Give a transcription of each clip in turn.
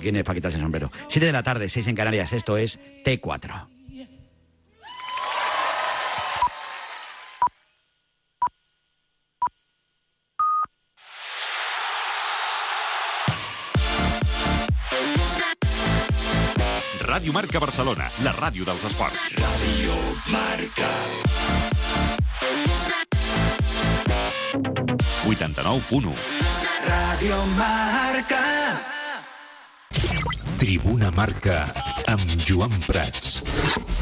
¿Quién es para quitarse el sombrero? 7 de la tarde, 6 en Canarias. Esto es T4. Ràdio Marca Barcelona, la ràdio dels esports. Ràdio Marca. 89.1 Ràdio Marca. Tribuna Marca amb Joan Prats.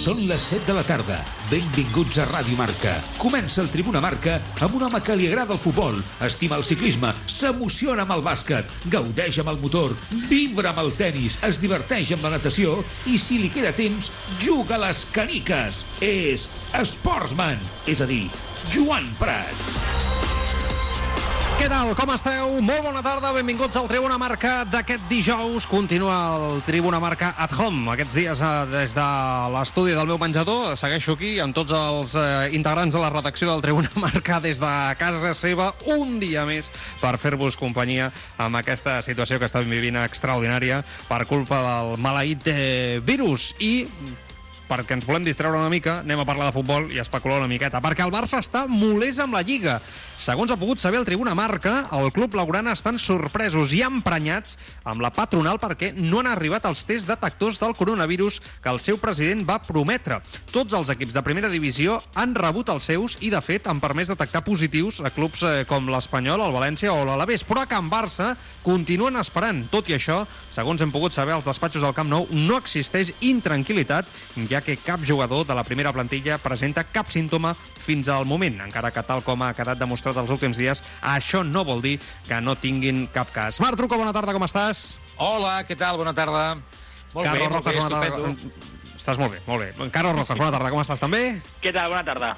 Són les 7 de la tarda. Benvinguts a Ràdio Marca. Comença el Tribuna Marca amb un home que li agrada el futbol, estima el ciclisme, s'emociona amb el bàsquet, gaudeix amb el motor, vibra amb el tennis, es diverteix amb la natació i, si li queda temps, juga a les caniques. És Sportsman, és a dir, Joan Prats. Què tal? Com esteu? Molt bona tarda, benvinguts al Tribuna Marca d'aquest dijous. Continua el Tribuna Marca at home. Aquests dies eh, des de l'estudi del meu menjador. Segueixo aquí amb tots els eh, integrants de la redacció del Tribuna Marca des de casa seva un dia més per fer-vos companyia amb aquesta situació que estem vivint extraordinària per culpa del maleït eh, virus. I perquè ens volem distreure una mica, anem a parlar de futbol i especular una miqueta, perquè el Barça està molest amb la Lliga. Segons ha pogut saber el Tribuna Marca, el club laurana estan sorpresos i emprenyats amb la patronal perquè no han arribat els tests detectors del coronavirus que el seu president va prometre. Tots els equips de primera divisió han rebut els seus i, de fet, han permès detectar positius a clubs eh, com l'Espanyol, el València o l'Alavés. Però a Can Barça continuen esperant. Tot i això, segons hem pogut saber als despatxos del Camp Nou, no existeix intranquil·litat, ja que cap jugador de la primera plantilla presenta cap símptoma fins al moment, encara que tal com ha quedat demostrat els últims dies, això no vol dir que no tinguin cap cas. Marc Truco, bona tarda, com estàs? Hola, què tal? Bona tarda. Molt Carlos bé, molt Rojas, bé, bona estupendo. tarda. Estàs molt bé, molt bé. Carlos Rojas, bona tarda, com estàs també? Què tal? Bona tarda.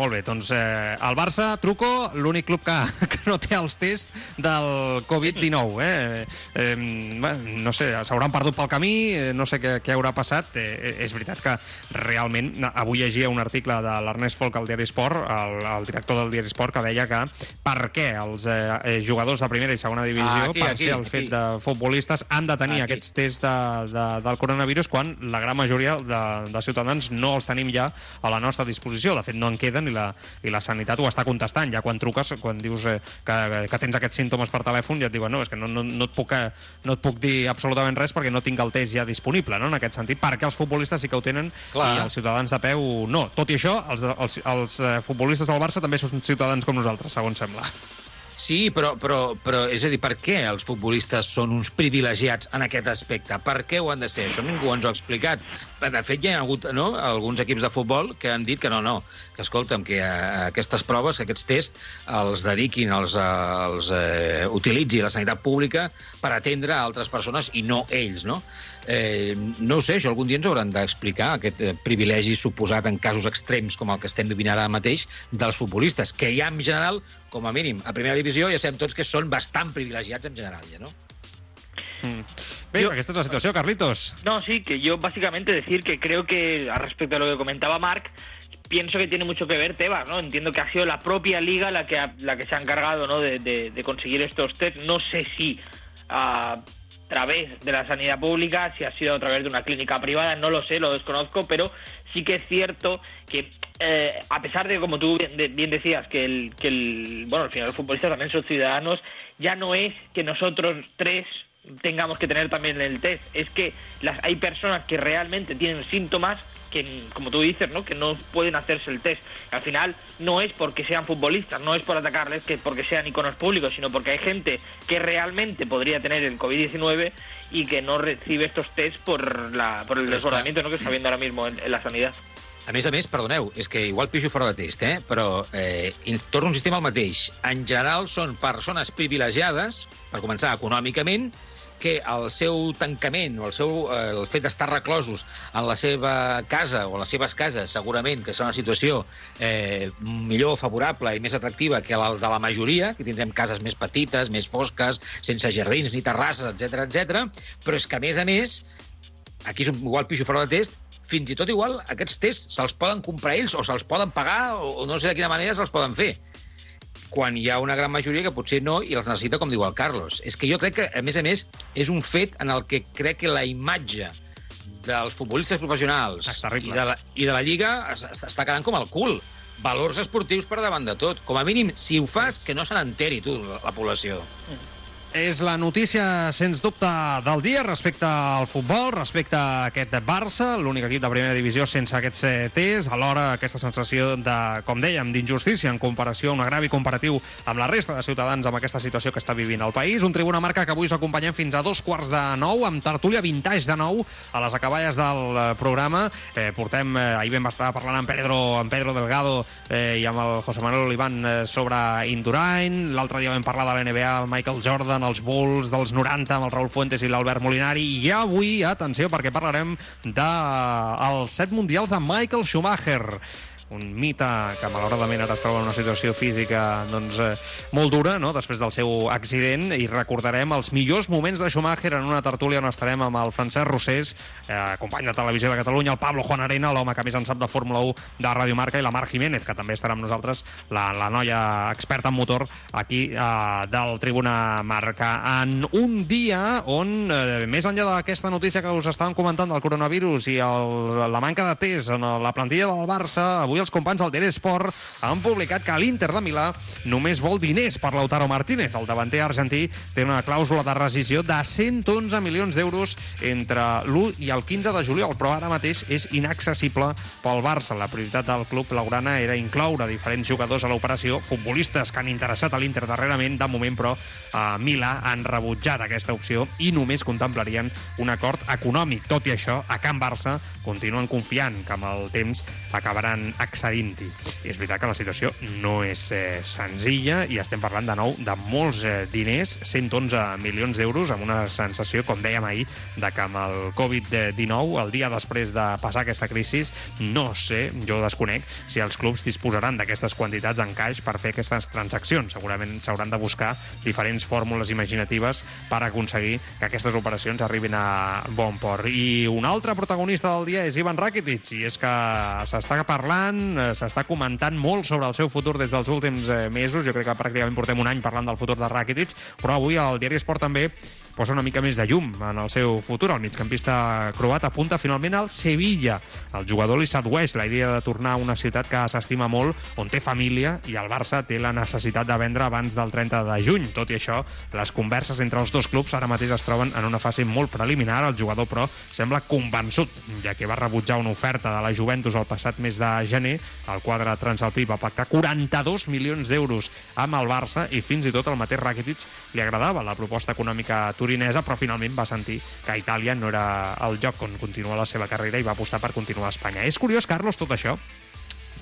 Molt bé, doncs eh, el Barça, Truco, l'únic club que, que no té els tests del Covid-19. Eh? Eh, bueno, no sé, s'hauran perdut pel camí, eh, no sé què, què haurà passat. Eh, és veritat que realment, avui llegia un article de l'Ernest Folk al Diari Esport, el, el director del Diari Esport, que deia que per què els eh, eh, jugadors de primera i segona divisió, aquí, per aquí, ser el aquí. fet de futbolistes, han de tenir Aquí. aquests tests de, de, del coronavirus quan la gran majoria de, de ciutadans no els tenim ja a la nostra disposició. De fet, no en queden i la, i la sanitat ho està contestant. Ja quan truques, quan dius eh, que, que tens aquests símptomes per telèfon, ja et diuen no, és que no, no, no, et puc, eh, no et puc dir absolutament res perquè no tinc el test ja disponible, no?, en aquest sentit, perquè els futbolistes sí que ho tenen Clar. i els ciutadans de peu no. Tot i això, els, els, els eh, futbolistes del Barça també són ciutadans com nosaltres, segons sembla. Sí, però, però, però, és a dir, per què els futbolistes són uns privilegiats en aquest aspecte? Per què ho han de ser? Això ningú ens ho ha explicat. De fet, hi ha hagut no, alguns equips de futbol que han dit que no, no, que escolta'm, que eh, aquestes proves, que aquests tests, els dediquin, els, eh, els eh, utilitzi la sanitat pública per atendre altres persones i no ells, no? Eh, no ho sé, això algun dia ens hauran d'explicar, aquest eh, privilegi suposat en casos extrems com el que estem vivint ara mateix dels futbolistes, que ja en general, com a mínim, a primera divisió ja sabem tots que són bastant privilegiats en general, ja, no? Bé, Jo- aquesta és la situació, Carlitos. No, sí, que yo básicamente decir que creo que, al respecto a lo que comentaba Marc, pienso que tiene mucho que ver Tebas, ¿no? Entiendo que ha sido la propia liga la que, ha- la que se ha encargado, ¿no? De, de- de conseguir estos test. No sé si a través de la sanidad pública, si ha sido a través de una clínica privada, no lo sé, lo desconozco, pero sí que es cierto que, eh, a pesar de, como tú bien, de- bien decías, que el, que el, bueno, al final los futbolistas también son ciudadanos, ya no es que nosotros tres tengamos que tener también el test, es que las, hay personas que realmente tienen síntomas que, como tú dices, ¿no? que no pueden hacerse el test. Al final no es porque sean futbolistas, no es por atacarles, que porque sean iconos públicos, sino porque hay gente que realmente podría tener el COVID-19 y que no recibe estos test por, la, por el desbordamiento ¿no? que està viendo ahora mismo en, en la sanidad. A més a més, perdoneu, és que igual pixo fora de test, eh? però eh, torno a insistir en el mateix. En general són persones privilegiades, per començar, econòmicament, que el seu tancament o el, seu, eh, el fet d'estar reclosos en la seva casa o a les seves cases, segurament que és una situació eh, millor favorable i més atractiva que la de la majoria, que tindrem cases més petites, més fosques, sense jardins ni terrasses, etc etc. però és que, a més a més, aquí és un igual pixo fora de test, fins i tot igual aquests tests se'ls poden comprar ells o se'ls poden pagar o, o no sé de quina manera se'ls poden fer quan hi ha una gran majoria que potser no i els necessita, com diu el Carlos. És que jo crec que, a més a més, és un fet en el que crec que la imatge dels futbolistes professionals i de, la, i de la Lliga es- es- està quedant com el cul. Valors esportius per davant de tot. Com a mínim, si ho fas, que no se n'enteri, tu, la, la població. És la notícia, sens dubte, del dia respecte al futbol, respecte a aquest Barça, l'únic equip de primera divisió sense aquests eh, Ts, alhora aquesta sensació de, com dèiem, d'injustícia en comparació, un agravi comparatiu amb la resta de ciutadans amb aquesta situació que està vivint el país. Un tribuna marca que avui us acompanyem fins a dos quarts de nou, amb tertúlia vintage de nou a les acaballes del eh, programa. Eh, portem, eh, ahir vam estar parlant amb Pedro, amb Pedro Delgado eh, i amb el José Manuel Oliván eh, sobre Indurain. L'altre dia vam parlar de la NBA, amb Michael Jordan, els Bulls dels 90, amb el Raúl Fuentes i l'Albert Molinari. I avui, atenció, perquè parlarem dels set mundials de Michael Schumacher un mite que malauradament ara es troba en una situació física doncs, eh, molt dura no? després del seu accident i recordarem els millors moments de Schumacher en una tertúlia on estarem amb el Francesc Rossés, eh, company de Televisió de Catalunya, el Pablo Juan Arena, l'home que més en sap de Fórmula 1 de Ràdio Marca i la Mar Jiménez, que també estarà amb nosaltres, la, la noia experta en motor aquí eh, del Tribuna Marca. En un dia on, eh, més enllà d'aquesta notícia que us estàvem comentant del coronavirus i el, la manca de test en la plantilla del Barça, avui els companys del Diari Sport han publicat que l'Inter de Milà només vol diners per Lautaro Martínez. El davanter argentí té una clàusula de rescisió de 111 milions d'euros entre l'1 i el 15 de juliol, però ara mateix és inaccessible pel Barça. La prioritat del club laurana era incloure diferents jugadors a l'operació, futbolistes que han interessat a l'Inter darrerament, de moment, però a Milà han rebutjat aquesta opció i només contemplarien un acord econòmic. Tot i això, a Can Barça continuen confiant que amb el temps acabaran accedint-hi. I és veritat que la situació no és eh, senzilla i estem parlant de nou de molts eh, diners, 111 milions d'euros, amb una sensació, com dèiem ahir, de que amb el Covid-19, el dia després de passar aquesta crisi, no sé, jo desconec, si els clubs disposaran d'aquestes quantitats en caix per fer aquestes transaccions. Segurament s'hauran de buscar diferents fórmules imaginatives per aconseguir que aquestes operacions arribin a bon port. I un altre protagonista del dia és Ivan Rakitic, i és que s'està parlant, s'està comentant molt sobre el seu futur des dels últims eh, mesos. Jo crec que pràcticament portem un any parlant del futur de Rakitic, però avui el diari Esport també posa una mica més de llum en el seu futur. El migcampista croat apunta finalment al Sevilla. El jugador li sedueix la idea de tornar a una ciutat que s'estima molt, on té família, i el Barça té la necessitat de vendre abans del 30 de juny. Tot i això, les converses entre els dos clubs ara mateix es troben en una fase molt preliminar. El jugador, però, sembla convençut, ja que va rebutjar una oferta de la Juventus el passat mes de gener. El quadre transalpí va pactar 42 milions d'euros amb el Barça i fins i tot el mateix Rakitic li agradava la proposta econòmica turinesa, però finalment va sentir que Itàlia no era el lloc on continuar la seva carrera i va apostar per continuar a Espanya. És curiós, Carlos, tot això,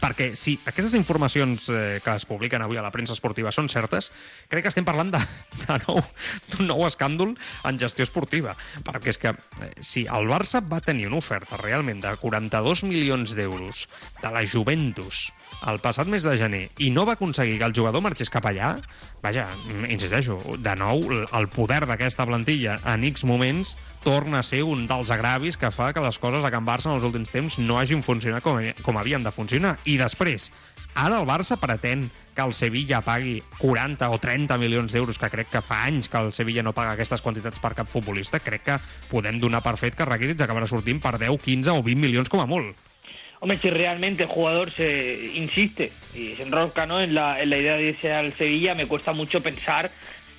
perquè si aquestes informacions eh, que es publiquen avui a la premsa esportiva són certes, crec que estem parlant de, de nou d'un nou escàndol en gestió esportiva. Perquè és que eh, si el Barça va tenir una oferta realment de 42 milions d'euros de la Juventus el passat mes de gener i no va aconseguir que el jugador marxés cap allà, vaja, mm, insisteixo, de nou el poder d'aquesta plantilla en X moments torna a ser un dels agravis que fa que les coses a Can Barça en els últims temps no hagin funcionat com, com havien de funcionar. I després, ara el Barça pretén que el Sevilla pagui 40 o 30 milions d'euros, que crec que fa anys que el Sevilla no paga aquestes quantitats per cap futbolista, crec que podem donar per fet que Rakitic acabarà sortint per 10, 15 o 20 milions com a molt. Hombre, si realmente el jugador se insiste y se enrosca ¿no? en, la, en la idea de irse al Sevilla, me cuesta mucho pensar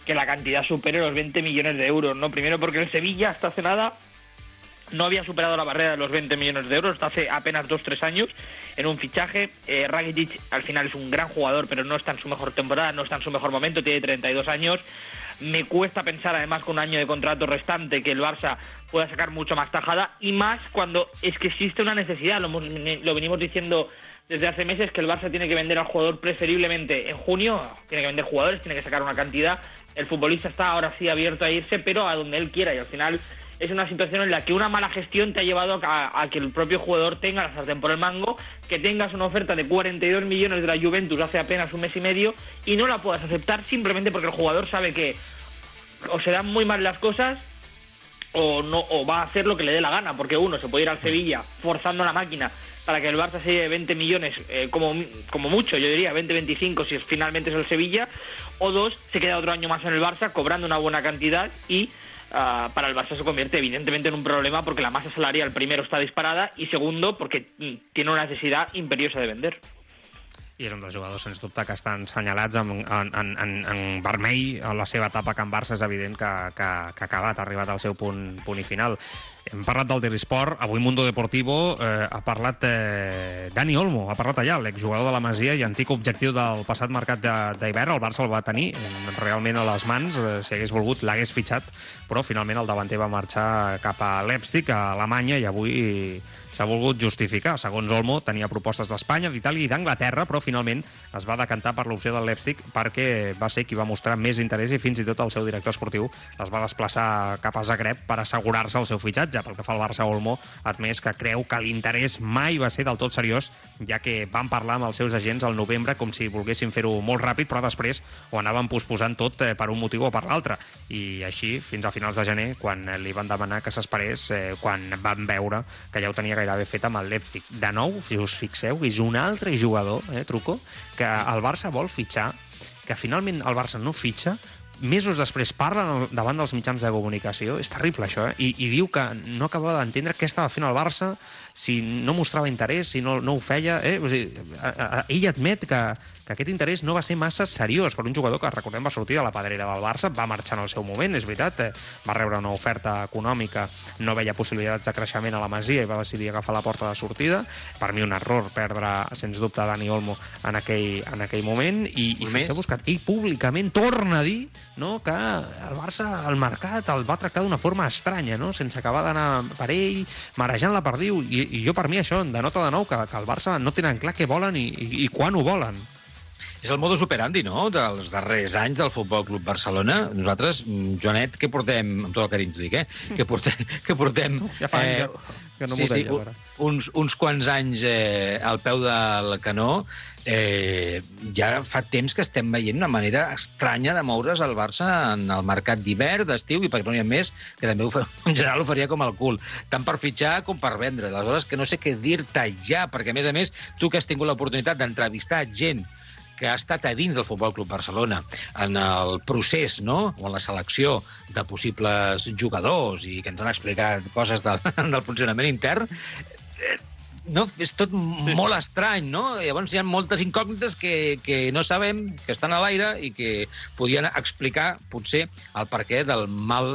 que la cantidad supere los 20 millones de euros, ¿no? Primero porque el Sevilla hasta hace nada no había superado la barrera de los 20 millones de euros hasta hace apenas 2-3 años en un fichaje. Eh, Rakitic al final es un gran jugador, pero no está en su mejor temporada, no está en su mejor momento, tiene 32 años. Me cuesta pensar, además, con un año de contrato restante, que el Barça pueda sacar mucho más tajada y más cuando es que existe una necesidad. Lo, lo venimos diciendo desde hace meses que el Barça tiene que vender al jugador preferiblemente en junio, tiene que vender jugadores, tiene que sacar una cantidad. El futbolista está ahora sí abierto a irse, pero a donde él quiera y al final es una situación en la que una mala gestión te ha llevado a, a que el propio jugador tenga la sartén por el mango, que tengas una oferta de 42 millones de la Juventus hace apenas un mes y medio y no la puedas aceptar simplemente porque el jugador sabe que o se dan muy mal las cosas o no o va a hacer lo que le dé la gana, porque uno se puede ir al Sevilla forzando la máquina para que el Barça se lleve 20 millones, eh, como, como mucho, yo diría 20-25 si finalmente es el Sevilla, o dos, se queda otro año más en el Barça cobrando una buena cantidad y ah, para el Barça se convierte evidentemente en un problema porque la masa salarial primero está disparada y segundo porque mm, tiene una necesidad imperiosa de vender. I és un dels jugadors, sens dubte, que estan senyalats en, en, en, en, vermell a la seva etapa a Can Barça. És evident que, que, que ha acabat, ha arribat al seu punt, punt i final. Hem parlat del Daily Sport, avui Mundo Deportivo eh, ha parlat eh, Dani Olmo, ha parlat allà, l'exjugador de la Masia i antic objectiu del passat mercat d'hivern, el Barça el va tenir eh, realment a les mans, eh, si hagués volgut l'hagués fitxat, però finalment el davanter va marxar cap a Leipzig, a Alemanya, i avui s'ha volgut justificar. Segons Olmo, tenia propostes d'Espanya, d'Itàlia i d'Anglaterra, però finalment es va decantar per l'opció del Leipzig perquè va ser qui va mostrar més interès i fins i tot el seu director esportiu es va desplaçar cap a Zagreb per assegurar-se el seu fitxatge. Pel que fa al Barça, Olmo admès que creu que l'interès mai va ser del tot seriós, ja que van parlar amb els seus agents al novembre com si volguessin fer-ho molt ràpid, però després ho anaven posposant tot eh, per un motiu o per l'altre. I així, fins a finals de gener, quan li van demanar que s'esperés, eh, quan van veure que ja ho tenia gairebé fet amb el Leipzig. De nou, si us fixeu, és un altre jugador, eh, Truco, que el Barça vol fitxar, que finalment el Barça no fitxa, mesos després parla davant dels mitjans de comunicació, és terrible això, eh? I, i diu que no acabava d'entendre què estava fent el Barça, si no mostrava interès, si no, no ho feia... Eh? O sigui, ell admet que, que aquest interès no va ser massa seriós per un jugador que, recordem, va sortir de la pedrera del Barça, va marxar en el seu moment, és veritat, eh, va rebre una oferta econòmica, no veia possibilitats de creixement a la Masia i va decidir agafar la porta de sortida. Per mi un error perdre, sens dubte, Dani Olmo en aquell, en aquell moment i, i més? buscat. Ell públicament torna a dir no, que el Barça, al mercat, el va tractar d'una forma estranya, no? sense acabar d'anar per ell, marejant la perdiu. I, I jo, per mi, això denota de nou que, que el Barça no tenen clar què volen i, i, i quan ho volen. És el modus operandi, no?, dels darrers anys del Futbol Club Barcelona. Nosaltres, mm, Joanet, què portem, amb tot el carinyo t'ho dic, eh? Que portem, que portem Ja fa anys que, que no sí, sí, ara. uns, uns quants anys eh, al peu del canó, eh, ja fa temps que estem veient una manera estranya de moure's el Barça en el mercat d'hivern, d'estiu, i perquè no n'hi ha més, que també ho fa, en general ho faria com el cul, tant per fitxar com per vendre. Aleshores, que no sé què dir-te ja, perquè, a més a més, tu que has tingut l'oportunitat d'entrevistar gent que ha estat a dins del Futbol Club Barcelona en el procés, no?, o en la selecció de possibles jugadors i que ens han explicat coses del, del funcionament intern, eh, no, és tot sí, molt estrany, no? Llavors hi ha moltes incògnites que, que no sabem, que estan a l'aire i que podien explicar, potser, el perquè del mal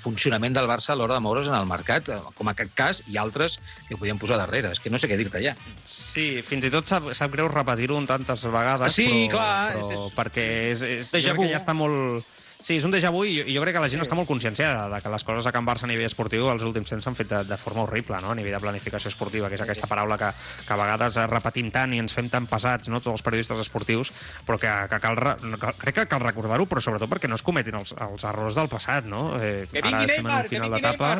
funcionament del Barça a l'hora de moure's en el mercat, com aquest cas, i altres que podien posar darrere. És que no sé què dir-te ja. Sí, fins i tot sap, sap greu repetir-ho tantes vegades, Sí, però, clar, però és- és- perquè és, és, jo crec que ja està molt... Sí, és un déjà vu i jo, jo crec que la gent sí. està molt conscienciada de que les coses a Can Barça a nivell esportiu els últims temps s'han fet de, de forma horrible, no? a nivell de planificació esportiva, que és aquesta paraula que, que a vegades repetim tant i ens fem tan pesats, no? tots els periodistes esportius, però que, que cal, crec que cal recordar-ho, però sobretot perquè no es cometin els, els errors del passat, no? Eh, Que vingui Neymar, que vingui d'etapa...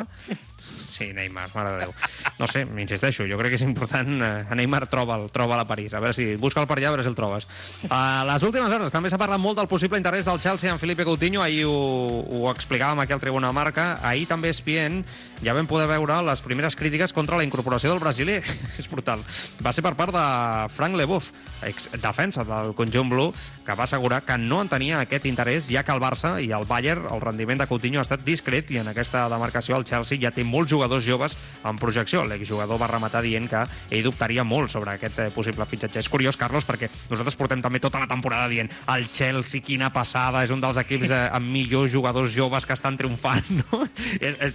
Sí, Neymar, mare de Déu. No sé, m'insisteixo, jo crec que és important... Eh, Neymar troba'l, troba a París. A veure si... Busca'l per allà, a veure si el trobes. A les últimes hores també s'ha parlat molt del possible interès del Chelsea en Felipe Coutinho. Ahir ho, ho explicàvem aquí al Tribuna Marca. Ahir també ESPN ja vam poder veure les primeres crítiques contra la incorporació del brasiler. és brutal. Va ser per part de Frank Leboeuf, ex defensa del conjunt blu, que va assegurar que no en tenia aquest interès, ja que el Barça i el Bayern, el rendiment de Coutinho ha estat discret i en aquesta demarcació el Chelsea ja té molts jugadors joves en projecció. L'exjugador va rematar dient que ell dubtaria molt sobre aquest eh, possible fitxatge. És curiós, Carlos, perquè nosaltres portem també tota la temporada dient el Chelsea, quina passada, és un dels equips eh, amb millors jugadors joves que estan triomfant, no?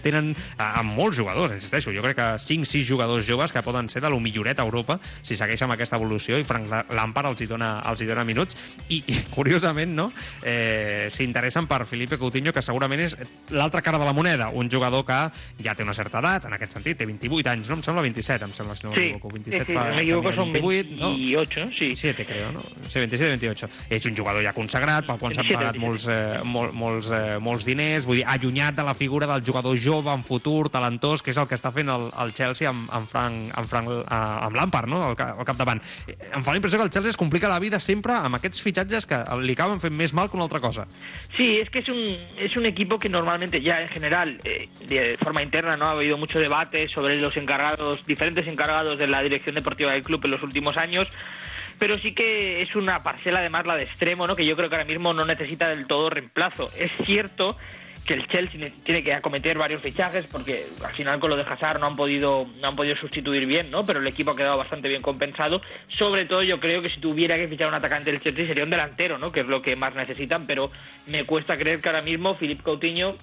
Tenen eh, amb molts jugadors, insisteixo. Jo crec que 5-6 jugadors joves que poden ser de lo milloret a Europa si segueix amb aquesta evolució i Frank Lampard els hi dona, els hi dona minuts i, i curiosament, no? Eh, s'interessen per Felipe Coutinho, que segurament és l'altra cara de la moneda, un jugador que ja té té una certa edat, en aquest sentit, té 28 anys, no? Em sembla 27, em sembla, si no Sí, m'equivoco. sí, 27 sí, per- no me equivoco, tenia son 28, no? 28, ¿no? Sí. 27, creo, no? Sí, 27 28. És un jugador ja consagrat, pel qual s'han 27, pagat 27. molts, eh, mol, molts, eh, molts diners, vull dir, allunyat de la figura del jugador jove, en futur, talentós, que és el que està fent el, el Chelsea amb, amb, Frank, amb, Frank, eh, amb Lampard, no?, al, al capdavant. Eh, Em fa la impressió que el Chelsea es complica la vida sempre amb aquests fitxatges que li acaben fent més mal que una altra cosa. Sí, es que es un, es un equipo que normalmente ya en general, eh, de forma interna, no ha habido mucho debate sobre los encargados, diferentes encargados de la dirección deportiva del club en los últimos años, pero sí que es una parcela además la de extremo, ¿no? que yo creo que ahora mismo no necesita del todo reemplazo. Es cierto que el Chelsea ne- tiene que acometer varios fichajes porque al final con lo de Hazard no han podido no han podido sustituir bien, ¿no? Pero el equipo ha quedado bastante bien compensado. Sobre todo yo creo que si tuviera que fichar un atacante del Chelsea sería un delantero, ¿no? Que es lo que más necesitan, pero me cuesta creer que ahora mismo Philippe Coutinho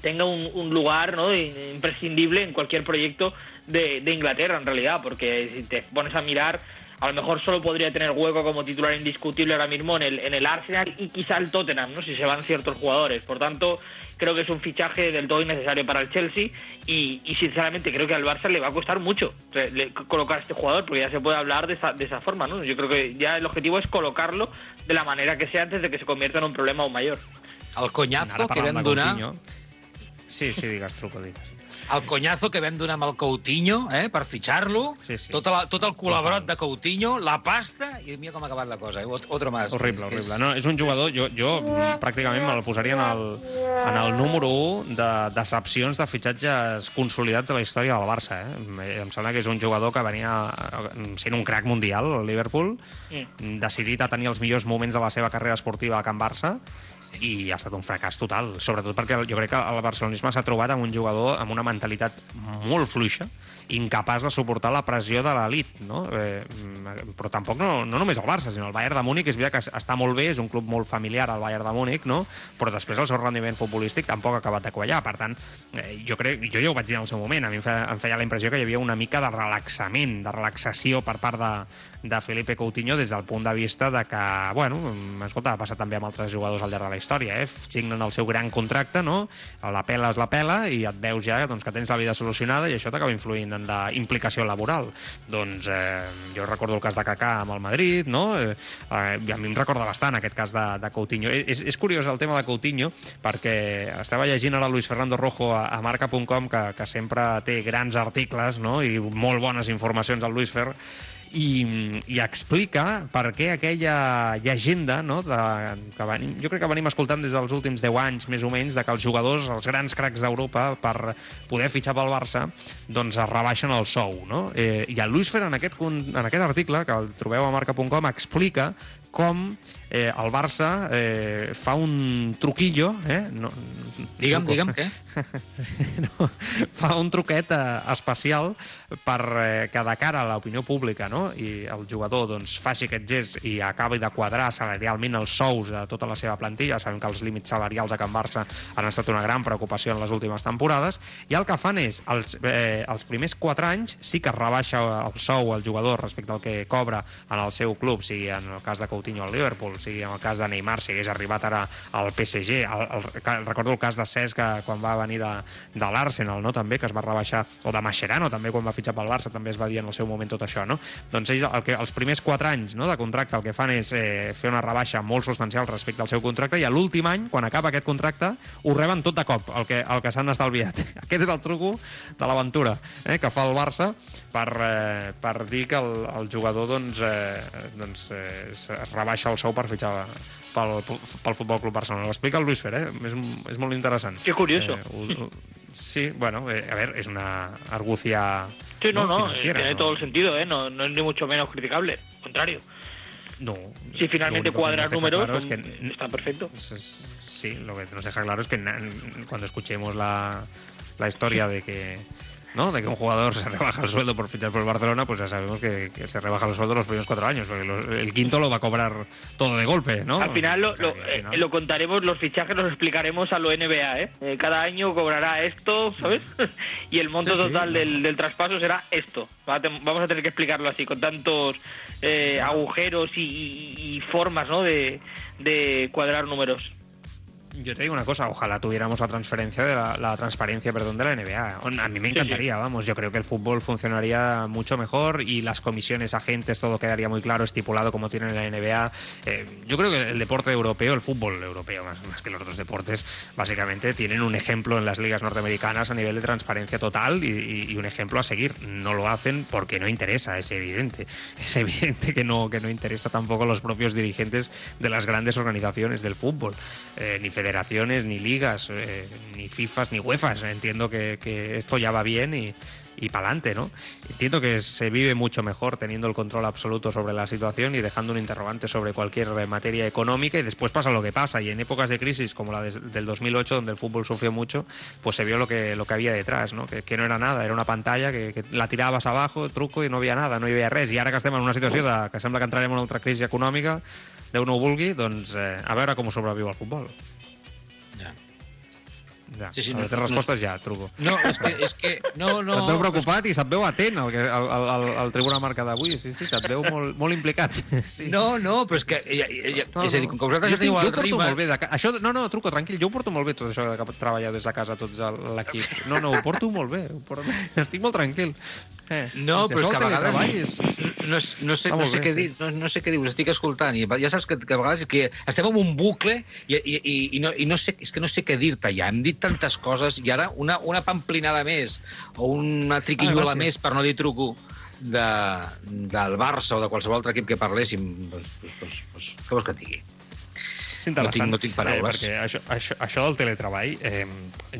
tenga un, un lugar ¿no? in- imprescindible en cualquier proyecto de, de Inglaterra en realidad, porque si te pones a mirar, a lo mejor solo podría tener hueco como titular indiscutible ahora mismo en el, en el Arsenal y quizá el Tottenham, ¿no? si se van ciertos jugadores. Por tanto, creo que es un fichaje del todo innecesario para el Chelsea y, y sinceramente creo que al Barça le va a costar mucho le- colocar a este jugador, porque ya se puede hablar de esa, de esa forma. ¿no? Yo creo que ya el objetivo es colocarlo de la manera que sea antes de que se convierta en un problema aún mayor. El conyazo Ara que vam donar... Coutinho... Sí, sí, digues, truco, digues. El conyazo que vam donar amb el Coutinho, eh, per fitxar-lo, Sí, sí. tot, la, tot el colabrot de Coutinho, la pasta, i mira com ha acabat la cosa, eh? Ot- otro más. Horrible, És horrible. No, és un jugador, jo, jo pràcticament me'l posaria en el, en el número 1 de decepcions de fitxatges consolidats de la història del Barça. Eh? Em- Em sembla que és un jugador que venia sent un crack mundial, el Liverpool, Mm. decidit a tenir els millors moments de la seva carrera esportiva a Can Barça, i ha estat un fracàs total, sobretot perquè jo crec que el barcelonisme s'ha trobat amb un jugador amb una mentalitat molt fluixa, incapaç de suportar la pressió de l'elit, no? Eh, però tampoc no, no només el Barça, sinó el Bayern de Múnich, és veritat que està molt bé, és un club molt familiar, el Bayern de Múnich, no? però després el seu rendiment futbolístic tampoc ha acabat de quallar, per tant, eh, jo crec, jo ja ho vaig dir en el seu moment, a mi em feia, em feia la impressió que hi havia una mica de relaxament, de relaxació per part de, de Felipe Coutinho des del punt de vista de que, bueno, escolta, ha passat també amb altres jugadors al llarg de la història, eh? signen el seu gran contracte, no? la pela és la pela i et veus ja doncs, que tens la vida solucionada i això t'acaba influint en la implicació laboral. Doncs eh, jo recordo el cas de Kaká amb el Madrid, no? Eh, eh, a mi em recorda bastant aquest cas de, de Coutinho. Eh, És, és curiós el tema de Coutinho perquè estava llegint ara Luis Fernando Rojo a, a marca.com que, que sempre té grans articles no? i molt bones informacions al Luis Fer i, i explica per què aquella llegenda no, de, que venim, jo crec que venim escoltant des dels últims 10 anys més o menys de que els jugadors, els grans cracs d'Europa per poder fitxar pel Barça doncs es rebaixen el sou no? eh, i el Luis Fer en aquest, en aquest article que el trobeu a marca.com explica com eh, el Barça eh, fa un truquillo eh? no, Digue'm, truco. digue'm, què? no, fa un truquet eh, especial per eh, que de cara a l'opinió pública no? i el jugador doncs, faci aquest gest i acabi de quadrar salarialment els sous de tota la seva plantilla. Sabem que els límits salarials a Can Barça han estat una gran preocupació en les últimes temporades i el que fan és, els, eh, els primers 4 anys sí que rebaixa el sou al jugador respecte al que cobra en el seu club, sigui en el cas de Coutinho al Liverpool, sigui en el cas de Neymar, si hagués arribat ara al PSG. El, el, recordo el cas de Cesc quan va venir de, de l'Arsenal, no? també, que es va rebaixar, o de Mascherano, també, quan va fitxar pel Barça, també es va dir en el seu moment tot això. No? Doncs ells, el que, els primers 4 anys no, de contracte, el que fan és eh, fer una rebaixa molt substancial respecte al seu contracte, i a l'últim any, quan acaba aquest contracte, ho reben tot de cop, el que, el que s'han estalviat. Aquest és el truco de l'aventura eh, que fa el Barça per, eh, per dir que el, el jugador doncs, eh, doncs, eh, es rebaixa el sou per fitxar pel, pel Futbol Club Barcelona. Ho explica el Luis Fer, eh? és, és molt interessant. Curioso. Eh, ho, ho, sí, bueno, eh, a ver, es una argucia Sí, no, no, eh, tiene ¿no? todo el sentido, ¿eh? No, no es ni mucho menos criticable, al contrario. No. Si finalmente cuadras números, claro es que está perfecto. Sí, lo que nos deja claro es que cuando escuchemos la, la historia de que ¿no? de que un jugador se rebaja el sueldo por fichar por el Barcelona, pues ya sabemos que, que se rebaja el sueldo los primeros cuatro años, porque el quinto lo va a cobrar todo de golpe, ¿no? Al final lo, O sea, lo, que al eh, final- lo contaremos, los fichajes los explicaremos a lo NBA, ¿eh? Eh, Cada año cobrará esto, ¿sabes? y el monto Sí, total del, del traspaso será esto. Vamos a tener que explicarlo así, con tantos eh, agujeros y, y- y formas, ¿no? De, de cuadrar números. Yo te digo una cosa, ojalá tuviéramos la transferencia de la, la transparencia, perdón, de la NBA. A mí me encantaría, vamos, yo creo que el fútbol funcionaría mucho mejor y las comisiones, agentes, todo quedaría muy claro, estipulado como tiene la NBA. Eh, yo creo que el deporte europeo, el fútbol europeo, más, más que los otros deportes, básicamente tienen un ejemplo en las ligas norteamericanas a nivel de transparencia total y, y- y un ejemplo a seguir. No lo hacen porque no interesa, es evidente. Es evidente que no, que no interesa tampoco a los propios dirigentes de las grandes organizaciones del fútbol. Eh, ni federaciones, ni ligas, eh, ni FIFAs, ni UEFAs. Entiendo que, esto ya va bien y, y para adelante, ¿no? Entiendo que se vive mucho mejor teniendo el control absoluto sobre la situación y dejando un interrogante sobre cualquier materia económica y después pasa lo que pasa. Y en épocas de crisis como la de- del 2008, donde el fútbol sufrió mucho, pues se vio lo que, lo que había detrás, ¿no? Que, no era nada, era una pantalla que, la tirabas abajo, truco, i no havia nada, no havia res. I ara que estem en una situació de, que sembla que entrarem en una altra crisi econòmica, Déu no vulgui, doncs eh, a veure com sobreviu el futbol. Ja. Sí, sí, no, no- té no- respostes ja, truco. No, és que... És que no, no, et veu preocupat i se't veu atent al, al, al, al, al Tribuna Marca d'avui. Sí, sí, se't veu molt, molt implicat. Sí. No, no, però és que... Ja, ja, ja, No, és a dir, com que vosaltres jo, ja teniu jo el ritme... molt bé. De, això, no, no, truco, tranquil, jo ho porto molt bé tot això de treballar des de casa tots l'equip. No, no, ho porto molt bé. Ho porto... Estic molt tranquil. Eh, No, però és que a vegades no, no, sé, no, sé bé, què sí. dir, no, no sé què dir, us estic escoltant i ja saps que, que a vegades que estem en un bucle i, i, i, i, no, i no sé, és que no sé què dir-te ja. Hem dit tantes coses i ara una, una pamplinada més o una triquillola Ah, més, per no dir truco, de, del Barça o de qualsevol altre equip que parléssim, doncs, doncs, doncs, doncs què vols que et digui? És interessant. No tinc- no tinc paraules. Eh, perquè això, això, això del teletreball, eh,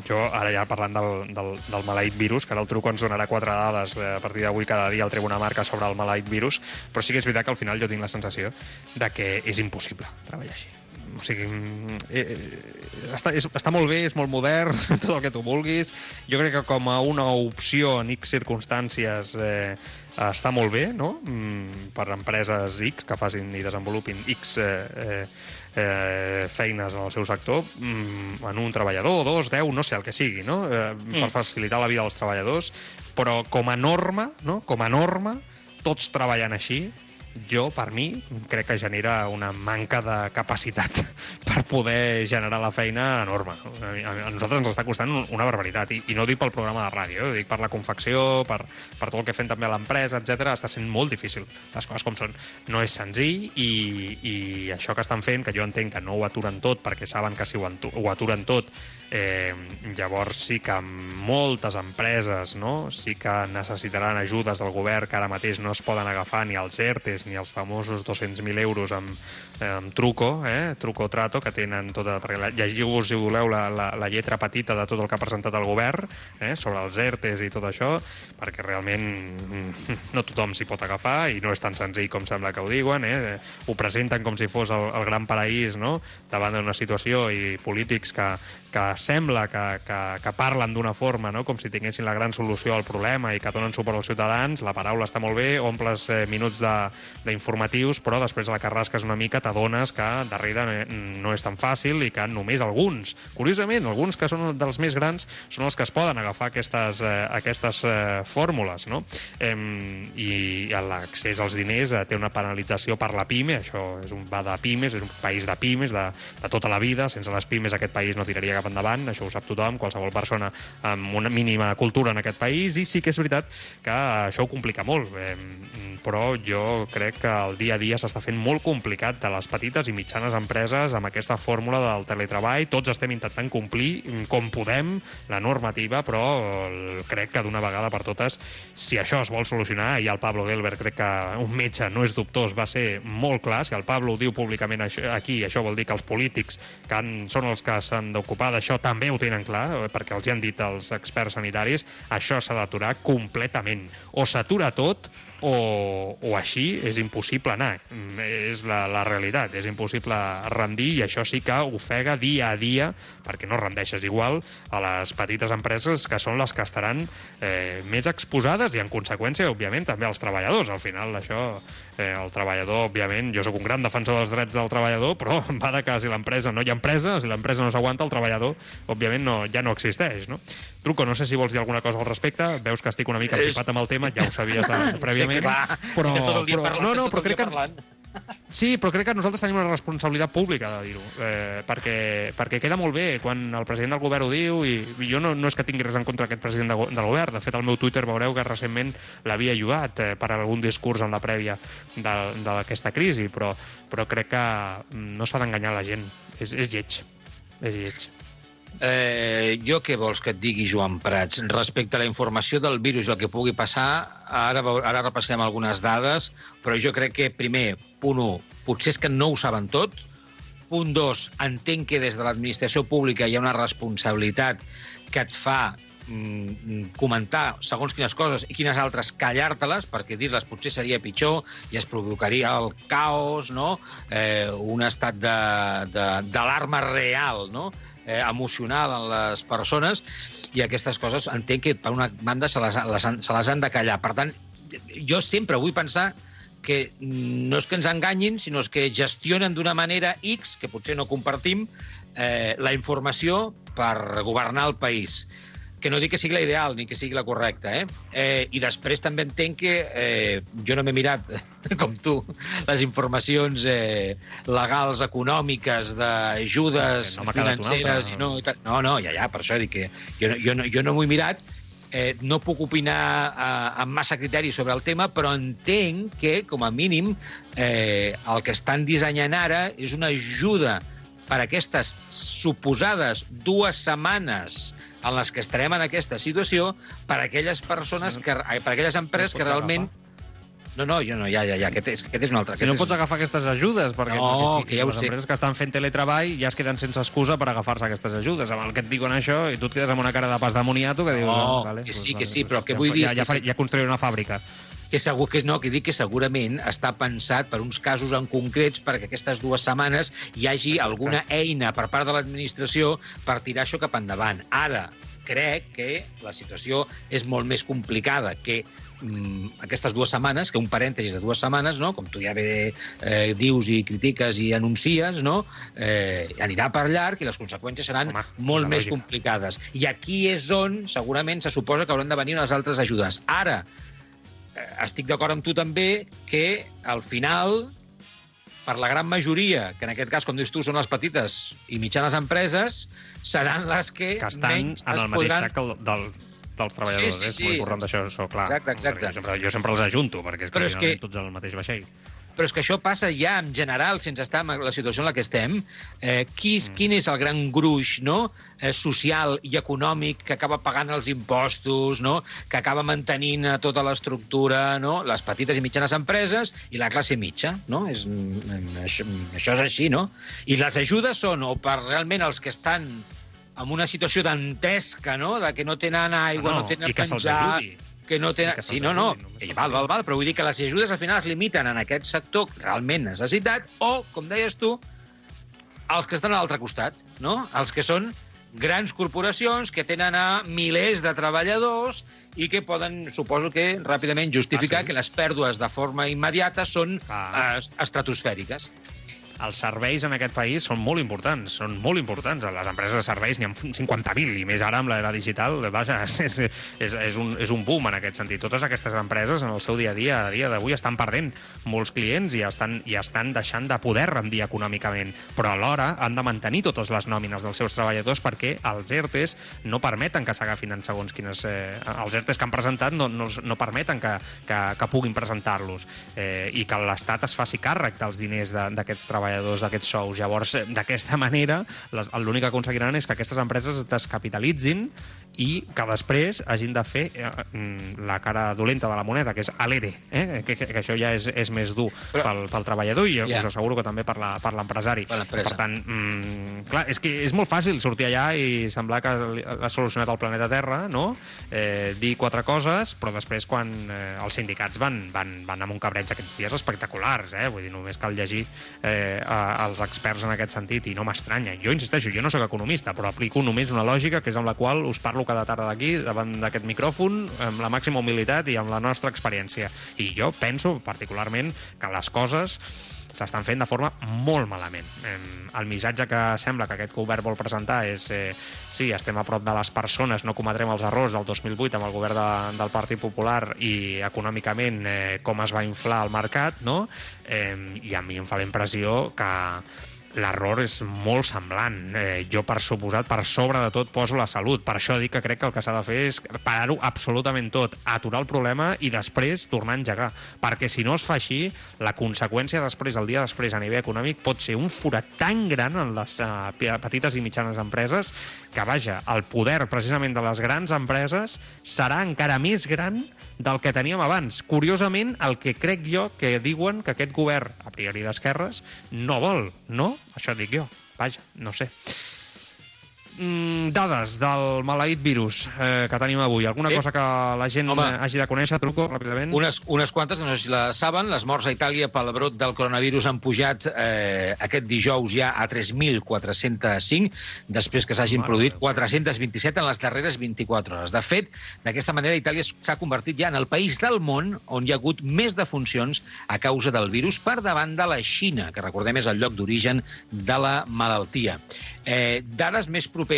jo ara ja parlant del, del, del maleït virus, que ara el truco ens donarà quatre dades eh, a partir d'avui cada dia al Tribuna Marca sobre el maleït virus, però sí que és veritat que al final jo tinc la sensació de que és impossible treballar així. O sigui, eh, eh, està, és, està molt bé, és molt modern, tot el que tu vulguis. Jo crec que com a una opció en X circumstàncies eh, està molt bé, no? Mm, per empreses X que facin i desenvolupin X eh, eh, eh, feines en el seu sector, mm, en un treballador, dos, deu, no sé, el que sigui, no? Eh, per facilitar la vida dels treballadors, però com a norma, no? Com a norma, tots treballant així, jo, per mi, crec que genera una manca de capacitat per poder generar la feina enorme. A nosaltres ens està costant un- una barbaritat, i, i no ho dic pel programa de ràdio, eh? ho dic per la confecció, per, per tot el que fem també a l'empresa, etc. està sent molt difícil, les coses com són. No és senzill, i, i això que estan fent, que jo entenc que no ho aturen tot, perquè saben que si ho, ho aturen tot, eh, llavors sí que moltes empreses no? sí que necessitaran ajudes del govern que ara mateix no es poden agafar ni els ERTES ni els famosos 200.000 euros amb, amb truco, eh? truco trato, que tenen tota... Perquè llegiu-vos, si voleu, la, la, la lletra petita de tot el que ha presentat el govern eh? sobre els ERTES i tot això, perquè realment mm, no tothom s'hi pot agafar i no és tan senzill com sembla que ho diuen. Eh? Ho presenten com si fos el, el gran paraís no? davant d'una situació i polítics que, que sembla que, que, que parlen d'una forma, no? com si tinguessin la gran solució al problema i que donen suport als ciutadans, la paraula està molt bé, omples eh, minuts d'informatius, però després la que rasques una mica t'adones que darrere no- és tan fàcil i que només alguns, curiosament, alguns que són dels més grans, són els que es poden agafar aquestes, eh, aquestes eh, fórmules, no? Em, I l'accés als diners eh, té una penalització per la PIME, això és un, va de pimes, és un país de pimes de, de tota la vida, sense les pimes aquest país no tiraria cap endavant, això ho sap tothom, qualsevol persona amb una mínima cultura en aquest país, i sí que és veritat que això ho complica molt, eh, però jo crec que el dia a dia s'està fent molt complicat de les petites i mitjanes empreses amb aquesta fórmula del teletreball, tots estem intentant complir com podem la normativa, però eh, crec que d'una vegada per totes, si això es vol solucionar, i el Pablo Gelber crec que un metge no és dubtós, va ser molt clar, si el Pablo ho diu públicament aquí, això vol dir que els polítics que han, són els que s'han d'ocupar d'això també ho tenen clar, eh, perquè els hi han dit els experts sanitaris, això s'ha d'aturar completament. O s'atura tot, o, o així és impossible anar. Mm, És la, la realitat, és impossible rendir i això sí que ofega dia a dia, perquè no rendeixes igual, a les petites empreses que són les que estaran eh, més exposades i en conseqüència, òbviament, també als treballadors. Al final, això, eh, el treballador, òbviament, jo sóc un gran defensor dels drets del treballador, però va de que si l'empresa no hi ha empresa, si l'empresa no s'aguanta, el treballador, òbviament, no, ja no existeix, no? Truco, no sé si vols dir alguna cosa al respecte, veus que estic una mica empipat amb el tema, ja ho sabies eh, prèviament, Sí, clar, però, però, parlant, no, no, però crec que, parlant. Sí, però crec que nosaltres tenim una responsabilitat pública de dir-ho, eh, perquè, perquè queda molt bé quan el president del govern ho diu i jo no, no és que tingui res en contra d'aquest president de, del govern, de fet al meu Twitter veureu que recentment l'havia ajudat eh, per algun discurs en la prèvia de- d'aquesta crisi, però, però crec que mm, no s'ha d'enganyar la gent, és, és lleig, és lleig. Eh, jo què vols que et digui, Joan Prats? Respecte a la informació del virus i el que pugui passar, ara, ara repassem algunes dades, però jo crec que, primer, punt 1, potser és que no ho saben tot, punt 2, entenc que des de l'administració pública hi ha una responsabilitat que et fa mm, comentar segons quines coses i quines altres callar-te-les, perquè dir-les potser seria pitjor i es provocaria el caos, no? eh, un estat d'alarma real, no? Eh, emocional en les persones i aquestes coses entenc que per una banda se les, les, se les han de callar. Per tant, jo sempre vull pensar que no és que ens enganyin, sinó és que gestionen d'una manera X, que potser no compartim, eh, la informació per governar el país que no dic que sigui la ideal ni que sigui la correcta, eh? eh I després també entenc que eh, jo no m'he mirat, com tu, les informacions eh, legals, econòmiques, d'ajudes No quedat una financeres... altra. I no, i tal. no, no, ja, ja, per això dic que jo, no- jo, no, jo no m'ho he mirat, eh, no puc opinar eh, amb massa criteri sobre el tema, però entenc que, com a mínim, eh, el que estan dissenyant ara és una ajuda per aquestes suposades dues setmanes en les que estarem en aquesta situació per a aquelles persones, que, ai, per a aquelles empreses que realment... No, no, jo no, ja, ja, ja, aquest és, aquest és un altre. Si no aquest pots és... agafar aquestes ajudes, perquè, No, perquè sí, que ja les sé. empreses que estan fent teletreball ja es queden sense excusa per agafar-se aquestes ajudes. Amb el que et diuen això, i tu et quedes amb una cara de pas d'amoniato que dius... No, ah, vale, que sí, que vale, sí, però que ja, vull dir ja, és ja, que ja construiré una fàbrica. Que segur que no, que dic que segurament està pensat per uns casos en concrets perquè aquestes dues setmanes hi hagi Exacte. alguna eina per part de l'administració per tirar això cap endavant. Ara, crec que la situació és molt més complicada que mm, aquestes dues setmanes, que un parèntesis de dues setmanes, no? com tu ja bé eh, dius i critiques i anuncies, no? eh, anirà per llarg i les conseqüències seran Home, molt més lògica. complicades. I aquí és on segurament se suposa que hauran de venir unes altres ajudes. Ara, estic d'acord amb tu també que al final per la gran majoria, que en aquest cas, com dius tu, són les petites i mitjanes empreses, seran les que, Que estan menys en es el mateix podran... sac que el, del, dels treballadors. Sí, sí, és sí. molt important això, això clar. Exacte, exacte. Jo sempre, jo sempre els ajunto, perquè és que, Però és que- tots el mateix vaixell. Però és que això passa ja en general, sense estar en la situació en la que estem. Eh, qui, és, quin és el gran gruix no? eh, social i econòmic que acaba pagant els impostos, no? que acaba mantenint tota l'estructura, no? les petites i mitjanes empreses i la classe mitja. No? És, mm, això, això és així, no? I les ajudes són o per realment els que estan en una situació dantesca, no? de que no tenen aigua, No, no, tenen i que ajudi. Que no tenen... Sí, no, no, eh, val, val, val, però vull dir que les ajudes al final es limiten en aquest sector realment necessitat o, com deies tu, els que estan a l'altre costat, no? Els que són grans corporacions que tenen a milers de treballadors i que poden, suposo que, ràpidament justificar Ah, sí? que les pèrdues de forma immediata són Ah. eh, estratosfèriques. Els serveis en aquest país són molt importants, són molt importants. A les empreses de serveis n'hi ha 50.000, i més ara amb l'era digital, vaja, és, és, és, un, és un boom en aquest sentit. Totes aquestes empreses en el seu dia a dia, a dia d'avui, estan perdent molts clients i estan, i estan deixant de poder rendir econòmicament, però alhora han de mantenir totes les nòmines dels seus treballadors perquè els ERTEs no permeten que s'agafin en segons quines... Eh, els ERTEs que han presentat no, no, no permeten que, que, que puguin presentar-los eh, i que l'Estat es faci càrrec dels diners de- d'aquests treballadors, d'aquests sous. Llavors, eh, d'aquesta manera, l'únic que aconseguiran és que aquestes empreses es descapitalitzin i que després hagin de fer eh, mm, la cara dolenta de la moneda, que és l'ERE, eh? que, que, que això ja és, és més dur Però- pel, pel treballador i Ja. us asseguro que també per l'empresari. Per. Per tant, mm, clar, és que és molt fàcil sortir allà i semblar que has solucionat el planeta Terra, no? Eh, dir quatre coses, però després quan eh, els sindicats van, van, van amb un cabreig aquests dies espectaculars, eh? Vull dir, només cal llegir eh, a, als experts en aquest sentit i no m'estranya. Jo insisteixo, jo no sóc economista, però aplico només una lògica que és amb la qual us parlo cada tarda d'aquí, davant d'aquest micròfon, amb la màxima humilitat i amb la nostra experiència. I jo penso, particularment, que les coses s'estan fent de forma molt malament. El missatge que sembla que aquest govern vol presentar és eh, sí, estem a prop de les persones, no cometrem els errors del 2008 amb el govern de, del Partit Popular i econòmicament eh, com es va inflar el mercat, no? Eh, I a mi em fa la impressió que l'error és molt semblant. Eh, jo, per suposat, per sobre de tot poso la salut. Per això dic que crec que el que s'ha de fer és parar-ho absolutament tot, aturar el problema i després tornar a engegar. Perquè si no es fa així, la conseqüència després, el dia després, a nivell econòmic, pot ser un forat tan gran en les uh, petites i mitjanes empreses que, vaja, el poder precisament de les grans empreses serà encara més gran del que teníem abans. Curiosament, el que crec jo que diuen que aquest govern, a priori d'esquerres, no vol, no? Això dic jo. Vaja, no sé. Mm, dades del maleït virus eh, que tenim avui. Alguna Sí. cosa que la gent Home. hagi de conèixer, truco ràpidament? Unes, unes quantes, no sé si la saben, les morts a Itàlia pel brot del coronavirus han pujat eh, aquest dijous ja a 3.405, després que s'hagin produït de Déu. 427 en les darreres 24 hores. De fet, d'aquesta manera, Itàlia s'ha convertit ja en el país del món on hi ha hagut més defuncions a causa del virus per davant de la Xina, que recordem és el lloc d'origen de la malaltia. Eh, dades més properes,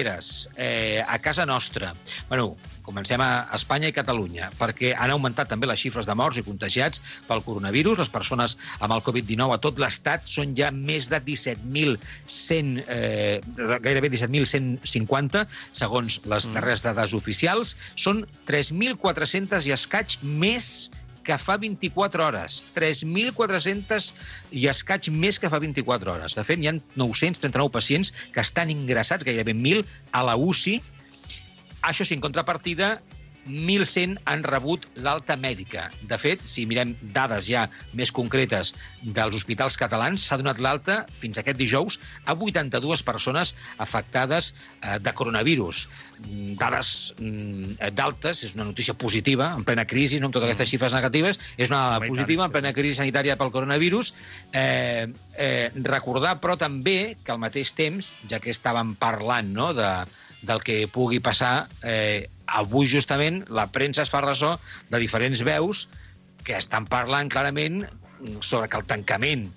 eh, a casa nostra. Bueno, comencem a Espanya i Catalunya, perquè han augmentat també les xifres de morts i contagiats pel coronavirus. Les persones amb el Covid-19 a tot l'estat són ja més de 17.100, eh, gairebé 17.150, segons les darreres dades oficials. Són 3.400 i escaig més que fa 24 hores. 3.400 i escaig més que fa 24 hores. De fet, hi ha 939 pacients que estan ingressats, gairebé 1.000, a la UCI. Això sí, en contrapartida, 1.100 han rebut l'alta mèdica. De fet, si mirem dades ja més concretes dels hospitals catalans, s'ha donat l'alta fins aquest dijous a 82 persones afectades eh, de coronavirus. Mm, Dades mm, d'altes, és una notícia positiva, en plena crisi, no amb totes aquestes xifres negatives, és una i positiva, en plena crisi sanitària pel coronavirus. Eh, eh, recordar, però, també que al mateix temps, ja que estàvem parlant no, de, del que pugui passar, eh, avui justament la premsa es fa ressò de diferents veus que estan parlant clarament sobre que el tancament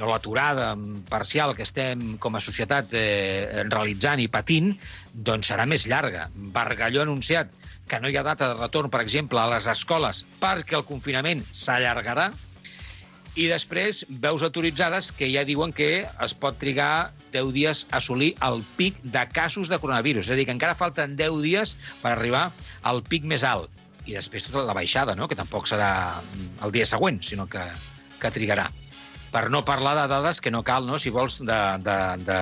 o l'aturada parcial que estem com a societat eh, realitzant i patint, doncs serà més llarga. Bargalló ha anunciat que no hi ha data de retorn, per exemple, a les escoles perquè el confinament s'allargarà, i després veus autoritzades que ja diuen que es pot trigar 10 dies a assolir el pic de casos de coronavirus. És a dir, que encara falten 10 dies per arribar al pic més alt. I després tota la baixada, no? que tampoc serà el dia següent, sinó que, que trigarà. Per no parlar de dades que no cal, no? si vols, de, de, de,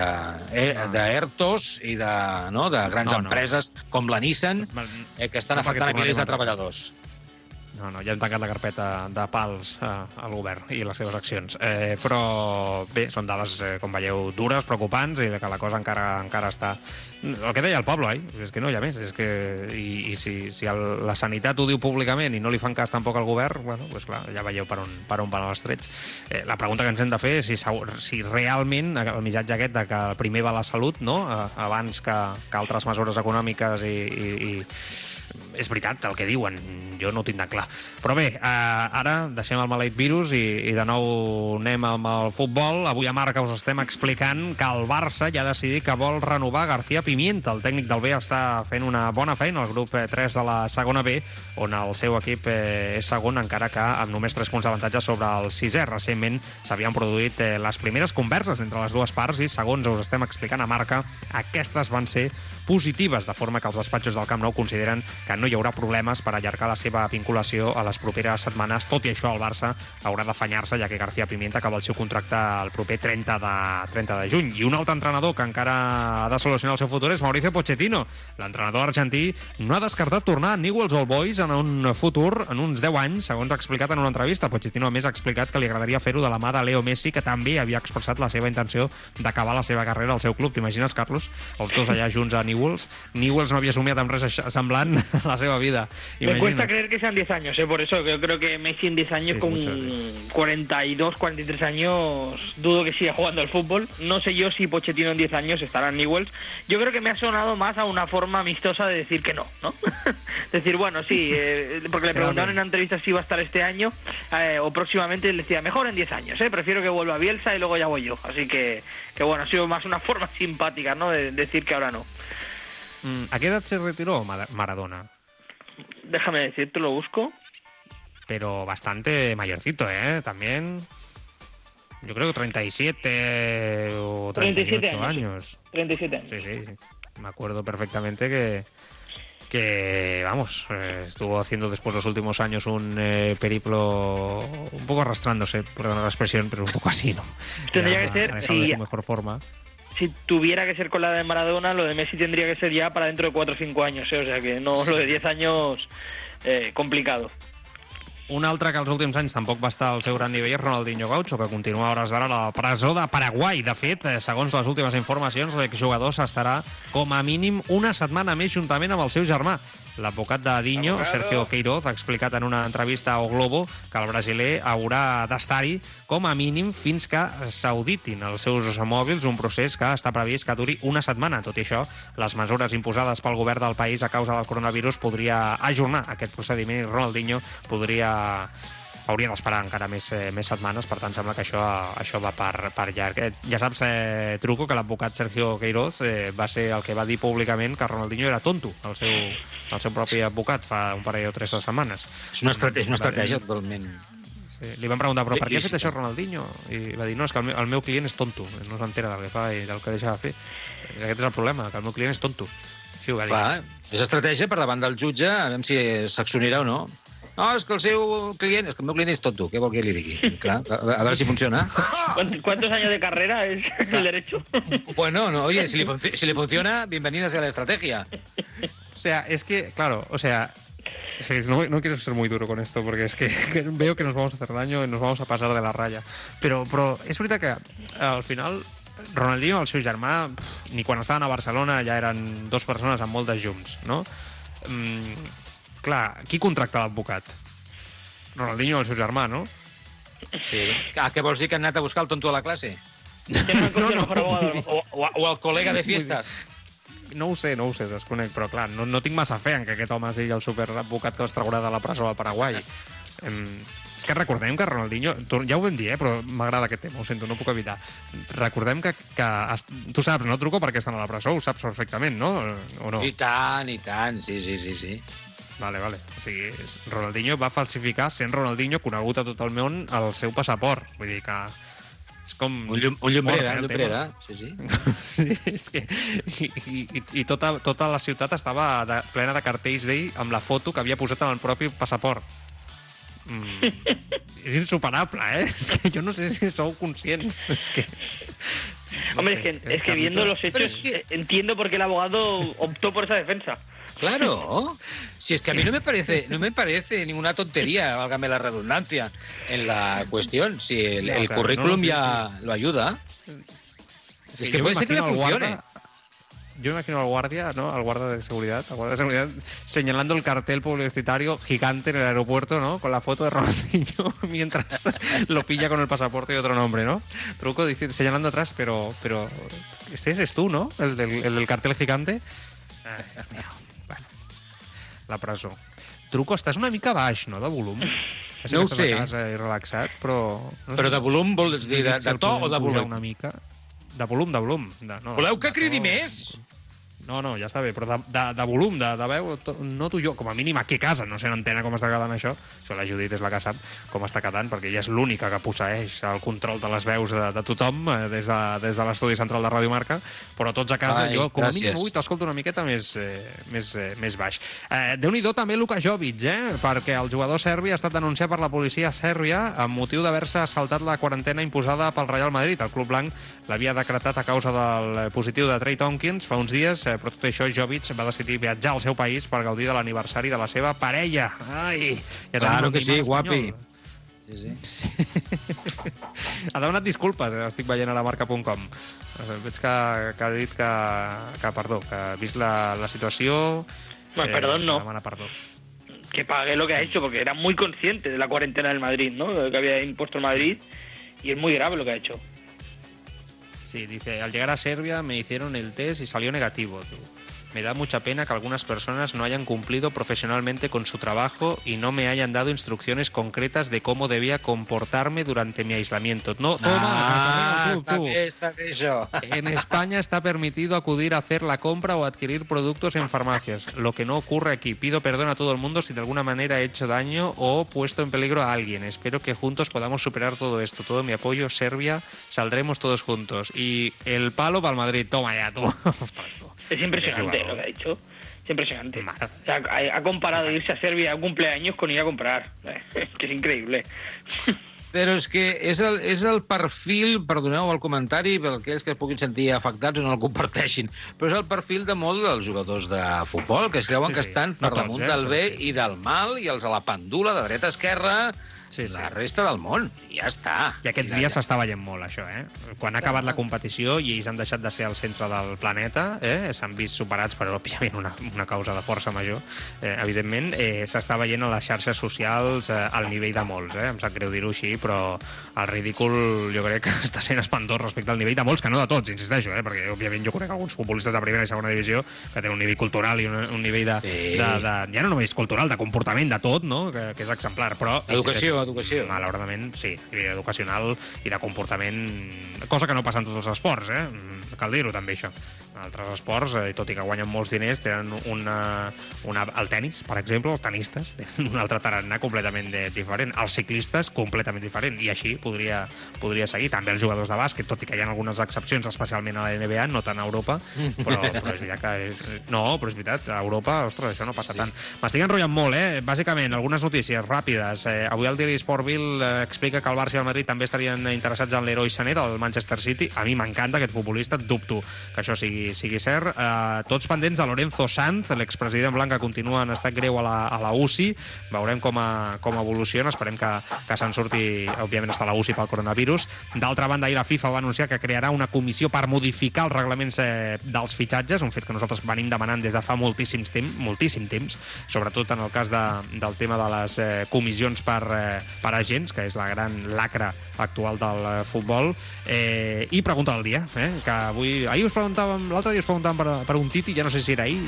eh, de ERTOs i de, no? de grans No, no. empreses com la Nissan, eh, que estan No, afectant a milers de treballadors. No, no, ja hem tancat la carpeta de pals eh, al govern i les seves accions. Eh, però bé, són dades, eh, com veieu, dures, preocupants i que la cosa encara encara està... El que deia el poble, eh? és que no hi ha més. És que, I i si, si el, la sanitat ho diu públicament i no li fan cas tampoc al govern, bueno, pues clar, ja veieu per on, per on van els trets. Eh, la pregunta que ens hem de fer és si, si realment el missatge aquest de que primer va la salut, no? Eh, abans que, que altres mesures econòmiques i, i, i és veritat el que diuen, jo no ho tinc tan clar. Però bé, eh, ara deixem el maleït virus i, i de nou anem amb el futbol. Avui a Marca us estem explicant que el Barça ja ha decidit que vol renovar García Pimienta. El tècnic del B està fent una bona feina al grup eh, 3 de la segona B, on el seu equip eh, és segon, encara que amb només 3 punts d'avantatge sobre el sisè. Recentment s'havien produït eh, les primeres converses entre les dues parts i, segons us estem explicant a Marca, aquestes van ser positives, de forma que els despatxos del Camp Nou consideren que no hi haurà problemes per allargar la seva vinculació a les properes setmanes. Tot i això, el Barça haurà d'afanyar-se, ja que García Pimienta acaba el seu contracte el proper 30 de, 30 de juny. I un altre entrenador que encara ha de solucionar el seu futur és Mauricio Pochettino. L'entrenador argentí no ha descartat tornar a Newell's Old Boys en un futur, en uns 10 anys, segons ha explicat en una entrevista. Pochettino, a més, ha explicat que li agradaria fer-ho de la mà de Leo Messi, que també havia expressat la seva intenció d'acabar la seva carrera al seu club. T'imagines, Carlos? Els dos allà junts a Newell's. Newell's no havia somiat amb res semblant la seva vida. Me cuesta creer que sean 10 años, ¿eh? por eso que yo creo que Messi en 10 años Sí, con mucho, 42, 43 años dudo que siga jugando al fútbol. No sé yo si Pochettino en 10 años estará en Newells. Yo creo que me ha sonado más a una forma amistosa de decir que no, ¿no? decir, bueno, sí, eh, porque le preguntaron en una entrevista si iba a estar este año eh, o próximamente, y él decía, mejor en 10 años, ¿eh? prefiero que vuelva Bielsa y luego ya voy yo. Así que, que bueno, ha sido más una forma simpática, ¿no? De decir que ahora no. Mm, ¿A qué edad se retiró Mara- Maradona? Déjame decirte, lo busco. Pero bastante mayorcito, ¿eh? También. Yo creo que 37 o 38 37 años, sí. años. 37 años. Sí, sí, sí. Me acuerdo perfectamente que, que vamos, eh, estuvo haciendo después los últimos años un eh, periplo un poco arrastrándose, perdón la expresión, pero un poco así, ¿no? Tendría que ser, su mejor forma. Si tuviera que ser con la de Maradona, lo de Messi tendría que ser ya para dentro de 4 o 5 años, ¿eh? o sea que no lo de 10 años eh, complicado. Un altre que als últims anys tampoc va estar al seu gran nivell és Ronaldinho Gaucho, que continua a hores d'ara a la presó de Paraguai. De fet, eh, segons les últimes informacions, l'exjugador s'estarà com a mínim una setmana més juntament amb el seu germà. L'advocat de Dinho, Sergio Queiroz, ha explicat en una entrevista a O Globo que el brasiler haurà d'estar-hi com a mínim fins que s'auditin els seus mòbils, un procés que està previst que duri una setmana. Tot i això, les mesures imposades pel govern del país a causa del coronavirus podria ajornar aquest procediment i Ronaldinho podria hauria d'esperar encara més, eh, més setmanes, per tant sembla que això, això va per, per llarg. Eh, ja saps, eh, Truco, que l'advocat Sergio Queiroz eh, va ser el que va dir públicament que Ronaldinho era tonto, el seu, el seu propi advocat, fa un parell o tres de setmanes. És una estratègia, és una estratègia totalment... Sí, li van preguntar, però per què ha fet això Ronaldinho? I va dir, no, és que el meu, el meu client és tonto, no s'entera del que fa i del que deixa de fer. Aquest és el problema, que el meu client és tonto. Així ho va dir. Clar, és estratègia per davant del jutge, a veure si s'accionarà o no. No, és que el seu client, és que el meu client és tonto, què vol que li digui? Clar, a, a veure si funciona. ¿Cuántos, años de carrera es el derecho? Bueno, no, oye, si le, func- si le funciona, bienvenida sea la estrategia. O sea, es que, claro, o sea, es no, no quiero ser muy duro con esto porque es que, que veo que nos vamos a hacer daño y nos vamos a pasar de la raya. Però, però és veritat que al final Ronaldinho, el seu germà, pff, ni quan estaven a Barcelona ja eren dues persones amb moltes llums, no? Mm, clar, qui contracta l'advocat? Ronaldinho, el seu germà, no? Sí. Ah, què vols dir, que han anat a buscar el tonto a la classe? No mundo. O, o, o el col·lega de fiestas? No ho sé, no ho sé, desconec, però clar, no, no tinc massa fe en que aquest home sigui el superadvocat que els traurà de la presó al Paraguai. Em, és que recordem que Ronaldinho, tu, ja ho vam dir, eh, però m'agrada aquest tema, ho sento, no puc evitar. Recordem que, que est- tu saps, no, Truco, per què estan a la presó, ho saps perfectament, no? O no? I tant, i tant, sí, sí, sí, sí. Vale, vale. O sigui, Ronaldinho va falsificar, sent Ronaldinho, conegut a tot el món, el seu passaport. Vull dir que és com... Un, llum, un llumbrera, eh, un llumbrera, sí, sí. Sí, és que... I, i, i tota, tota la ciutat estava de, plena de cartells d'ell amb la foto que havia posat en el propi passaport. Mm, és insuperable, eh? És que jo no sé si sou conscients. És que... no Hombre, sé, es que, es que viendo los hechos, es que- eh, entiendo por qué el abogado optó por esa defensa. Claro. Si es que a mí no me parece, no me parece ninguna tontería, válgame la redundancia, en la cuestión. Si el, No, el claro, currículum no, ya lo ayuda. Sí, es que yo puede me ser que no imagino al funcione. guarda- Yo me imagino al guardia, ¿no? Al guarda de seguridad, al guardia de seguridad, señalando el cartel publicitario gigante en el aeropuerto, ¿no? Con la foto de Ronaldinho mientras lo pilla con el pasaporte y otro nombre, ¿no? Truco dice- señalando atrás, pero, pero este eres tú, ¿no? El del, el del cartel gigante. Ai, Dios mío. La presó. Truco, estàs una mica baix, no?, de volum. Ja sé No ho sé. a casa i relaxat, però... No Però de volum vols dir de, de el to o de volum? Una mica. De volum, de volum. De, no, Voleu que de cridi to. més? No, no, ja està bé, però de, de, de volum, de, de veu, to, noto jo, com a mínim aquí a casa, no sé en antena com està quedant això, això la Judit és la que sap com està quedant, perquè ella és l'única que posseeix el control de les veus de, de tothom eh, des de, des de l'estudi central de Ràdio Marca, però tots a casa, Ai, jo com a gràcies. mínim avui t'escolto una miqueta més, eh, més, eh, més baix. Eh, Déu-n'hi-do també Luka Jovic, eh? perquè el jugador serbi ha estat denunciat per la policia sèrbia amb motiu d'haver-se saltat la quarantena imposada pel Real Madrid. El club blanc l'havia decretat a causa del positiu de Trey Tompkins fa uns dies, eh, però tot això Jovic va decidir viatjar al seu país per gaudir de l'aniversari de la seva parella. Ai! Ja tenim Claro que sí, guapi. Sí, sí. Ha demanat disculpes, eh? estic veient a la marca.com. Eh, Veig que, que ha dit que, que, perdó, que ha vist la, la situació Pues perdón, no. Demana perdó. que pague lo que ha hecho, porque era muy consciente de la cuarentena del Madrid, ¿no? Que había impuesto el Madrid, y es muy grave lo que ha hecho. Sí, dice, al llegar a Serbia me hicieron el test y salió negativo. Me da mucha pena que algunas personas no hayan cumplido profesionalmente con su trabajo y no me hayan dado instrucciones concretas de cómo debía comportarme durante mi aislamiento. No, toma, Ah, està tú. està bé això. En España está permitido acudir a hacer la compra o adquirir productos en farmacias, lo que no ocurre aquí. Pido perdón a todo el mundo si de alguna manera he hecho daño o puesto en peligro a alguien. Espero que juntos podamos superar todo esto. Todo mi apoyo, Serbia, saldremos todos juntos. Y el palo para el Madrid. Toma ya, tú. Es impresionante lo que ha dicho. Es impresionante. O sea, ha, ha comparado irse a Serbia a un cumpleaños con ir a comprar. que es increíble. Però és que és el, és el perfil, perdoneu el comentari, per aquells que es puguin sentir afectats o no el comparteixin, però és el perfil de molt dels jugadors de futbol, que es creuen Sí, que sí. estan No per tots, damunt eh, del bé sí. i del mal, i els a la pendula, de dreta a esquerra, Sí, sí. la resta del món. I ja està. I aquests dies s'està veient molt, això, eh? Quan ha acabat la competició i ells han deixat de ser el centre del planeta, eh? s'han vist superats per, òbviament, una, una causa de força major, eh, evidentment, eh, s'està veient a les xarxes socials eh, al nivell de molts, eh? Em sap greu dir-ho així, però el ridícul jo crec que està sent espantós respecte al nivell de molts, que no de tots, insisteixo, eh? Perquè, òbviament, jo conec alguns futbolistes de primera i segona divisió que tenen un nivell cultural i un, un nivell de, Sí. de, de, ja no només cultural, de comportament, de tot, no? Que, que és exemplar, però... Educació, insisteixo, educació. Malauradament, sí, a nivell educacional i de comportament, cosa que no passa en tots els esports, eh? Cal dir-ho també, això. Altres esports, eh, tot i que guanyen molts diners, tenen una, una... El tennis, per exemple, els tenistes, tenen un altre tarannà completament de, diferent. Els ciclistes, completament diferent. I així podria, podria seguir. També els jugadors de bàsquet, tot i que hi ha algunes excepcions, especialment a la NBA, no tant a Europa, però, però és veritat que és... No, però és veritat, a Europa, ostres, això no passa sí. tant. M'estic enrotllant molt, eh? Bàsicament, algunes notícies ràpides. Eh, avui el diari Sportville eh, explica que el Barça i el Madrid també estarien interessats en l'heroi Sané del Manchester City. A mi m'encanta aquest futbolista, dubto que això sigui, sigui cert. Eh, tots pendents de Lorenzo Sanz, l'expresident Blanca continua en estat greu a la, a la UCI. Veurem com, a, com evoluciona, esperem que, que se'n surti, òbviament està a la UCI pel coronavirus. D'altra banda, ahir la FIFA va anunciar que crearà una comissió per modificar els reglaments eh, dels fitxatges, un fet que nosaltres venim demanant des de fa moltíssims temps, moltíssim temps, sobretot en el cas de, del tema de les eh, comissions per, eh, per agents, que és la gran lacra actual del eh, futbol. Eh, I pregunta del dia, eh, que avui... Ahir us preguntàvem, l'altre dia us preguntàvem per, per un Titi, ja no sé si era ahir,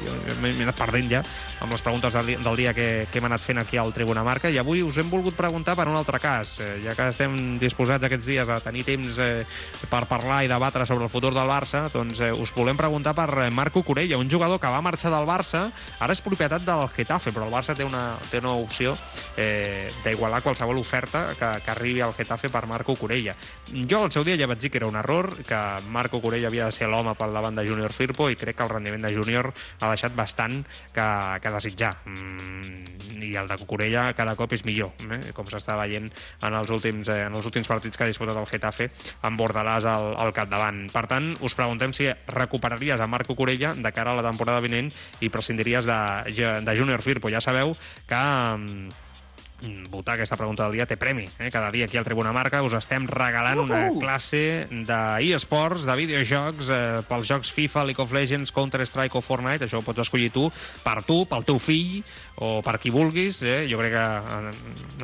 m'he anat perdent ja amb les preguntes del, del dia que, que hem anat fent aquí al Tribuna Marca, i avui us hem volgut preguntar per un altre cas, eh, ja que estem disposats aquests dies a tenir temps eh, per parlar i debatre sobre el futur del Barça, doncs eh, us volem preguntar per eh, Marco Corella, un jugador que va marxar del Barça, ara és propietat del Getafe, però el Barça té una, té una opció eh, d'igualar qualsevol oferta que, que arribi al Getafe per Marco Corella. Jo al seu dia ja vaig dir que era un error, que Marco Corella havia de ser l'home pel davant de Júnior Firpo i crec que el rendiment de Júnior ha deixat bastant que, que desitjar. Mm, I el de Corella cada cop és millor, eh? com s'està veient en els, últims, eh, en els últims partits que ha disputat el Getafe amb Bordalàs al, al capdavant. Per tant, us preguntem si recuperaries a Marco Corella de cara a la temporada vinent i prescindiries de, de Júnior Firpo. Ja sabeu que mm, votar aquesta pregunta del dia té premi. Eh? Cada dia aquí al Tribuna Marca us estem regalant una classe d'eSports, de videojocs, eh, pels jocs FIFA, League of Legends, Counter-Strike o Fortnite. Això ho pots escollir tu, per tu, pel teu fill o per qui vulguis. Eh? Jo crec que en,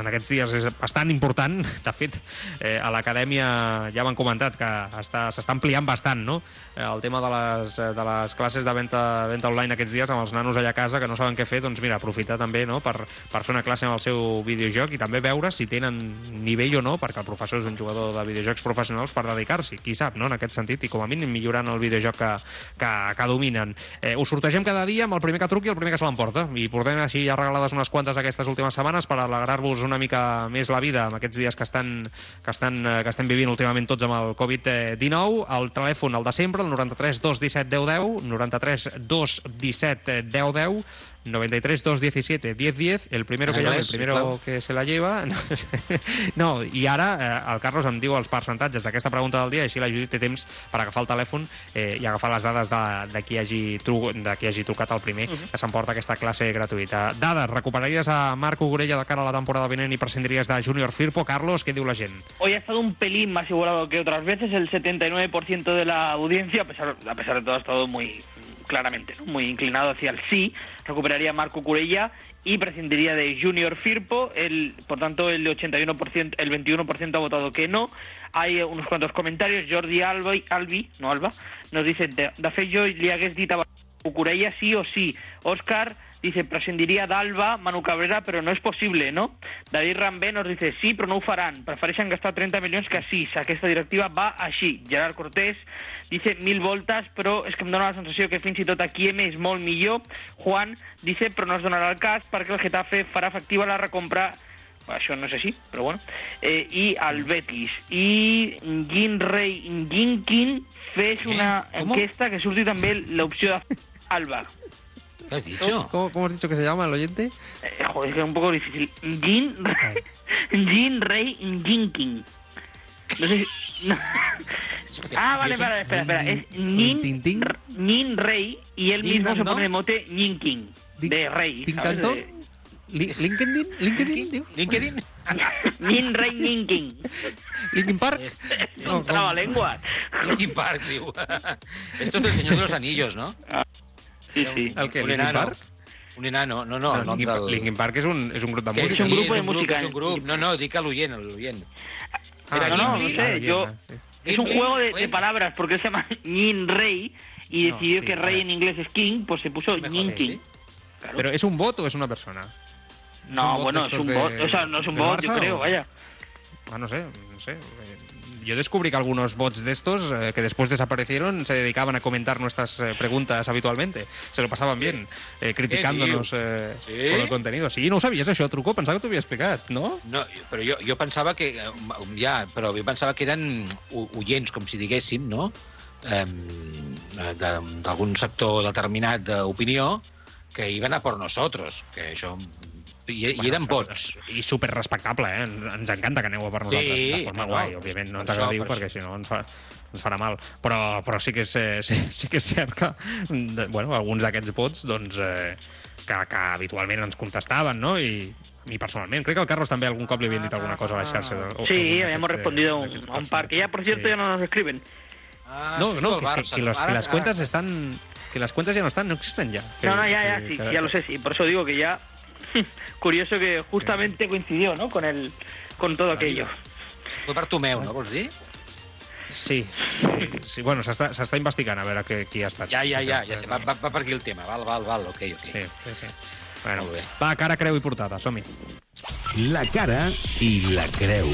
en aquests dies és bastant important. De fet, eh, a l'acadèmia ja m'han comentat que està- s'està ampliant bastant no? Eh, el tema de les, de les classes de venda, venda online aquests dies amb els nanos allà a casa que no saben què fer, doncs mira, aprofitar també no? per, per fer una classe amb el seu videojoc i també veure si tenen nivell o no, perquè el professor és un jugador de videojocs professionals per dedicar-s'hi, qui sap, no? en aquest sentit, i com a mínim millorant el videojoc que, que, que dominen. Eh, us sortegem cada dia amb el primer que truqui i el primer que se l'emporta, i portem així ja regalades unes quantes aquestes últimes setmanes per alegrar-vos una mica més la vida amb aquests dies que estan, que estan, eh, que estem vivint últimament tots amb el Covid-19. El telèfon, el de sempre, el 93 217 10 10, 93 217 10 10, 93 217 10 10, el primero que llama, el primero que se la lleva. No, i ara eh, el Carlos em diu els percentatges d'aquesta pregunta del dia, així la Judit té temps per agafar el telèfon eh, i agafar les dades de, de, qui hagi tru, de qui hagi trucat el primer, que s'emporta aquesta classe gratuïta. Dades, recuperaries a Marco Gorella de cara a la temporada vinent i prescindiries de Junior Firpo. Carlos, què diu la gent? Hoy ha estado un pelín más igualado que otras veces, el 79% de la audiencia, a pesar, a pesar de todo, ha estado muy claramente, ¿no? muy inclinado hacia el sí, recuperaría a Marco Curella y prescindiría de Junior Firpo, el, por tanto el 81%, el 21% ha votado que no. Hay unos cuantos comentarios, Jordi Albi, Albi no Alba, nos dice, de, de fet jo li hagués dit a Cucurella sí o sí. Òscar dice, prescindiria d'Alba, Manu Cabrera, però no és possible, no? David Rambé nos dice, sí, però no ho faran. Prefereixen gastar 30 milions que a 6. Aquesta directiva va així. Gerard Cortés dice, mil voltes, però és que em dóna la sensació que fins i tot aquí M és molt millor. Juan dice, però no es donarà el cas perquè el Getafe farà efectiva la recompra això no és així, però bueno. Eh, I el Betis. I Gin Rey Ginkin fes una ¿Cómo? enquesta que surti també l'opció de Alba. ¿Qué has dicho? ¿Cómo, cómo has dicho que se llama el oyente? Eh, joder, es que es un poco difícil. Gin, Gin Rey Ginkin. No sé si... no. Ah, vale, vale, espera, espera. Es Nin, Rey y él mismo se ¿no? pone de mote Ninkin. De Rey. ¿Tincantón? ¿LinkedIn? ¿LinkedIn? LinkedIn. Nin Rey Ninkin. ¿Linkin Park? Es- Es un trabalengua. Linkin Park, diu. Esto es el Señor de los Anillos, ¿no? Sí, sí. El que, un Linkin enano. Park? Un enano, no, no, Linkin, del... Linkin Park és un, és un grup de Que música. un sí, grupo de un grup, música, És un grup. No, no, dic a l'oient, a l'oient. Ah, Era no, no, no sé, Park. yo- sí. Es un juego de, palabras porque él se llama Nin Rey y No, decidió sí, que. Rey en inglés es King, pues se puso Ninkin. sí. Pero ¿es un bot o es una persona? No, bueno, es un de- bot. O sea, no es un bot, yo creo, o- vaya. Ah, no sé, no sé. Yo descubrí que algunos bots de estos eh, que después desaparecieron se dedicaban a comentar nuestras eh, preguntas habitualmente. Se lo pasaban bien, eh, criticándonos eh, Sí? por el contenido. Sí, no ho sabies, això, Truco? Pensava que t'ho havia explicat, no? No, però jo, jo pensava que... eh, Ja, però jo pensava que eren oients, com si diguéssim, no? Eh, de- D'algun sector determinat d'opinió que iban a por nosotros, que això... I, i eren això- bots. I super respectable, eh? Ens encanta que aneu a per Sí, nosaltres. de forma no, guai, per òbviament, no ens per agradiu això. perquè si no ens, fa, ens farà mal. Però, però sí, que és, eh, sí, sí que és cert que, de, bueno, alguns d'aquests bots, doncs, eh, que, que habitualment ens contestaven, no? I, mi personalment. Crec que el Carlos també algun cop li havien dit alguna cosa a la xarxa. o- Sí, habíamos eh, respondido a un, un par, que ya por cierto Sí. ya no nos escriben. Ah, No, no, que, es que, Barça, que, los- que las cuentas están... Que las cuentas ya no están, no existen ya. No, no, ya, ya, sí, ya lo sé, sí. Por eso digo que ya... Curioso que justamente coincidió, ¿no? Con el con todo aquello. Fue Bartomeu, no vols dir? Sí, sí, bueno, s'està investigant a veure que, qui ha estat. Ja, ja, ja, ja sé, va, va, va per aquí el tema. Val, val, val, ok, ok. Sí, sí, sí. Bueno, Molt bé. va, cara, creu i portada, som-hi. La cara i la creu.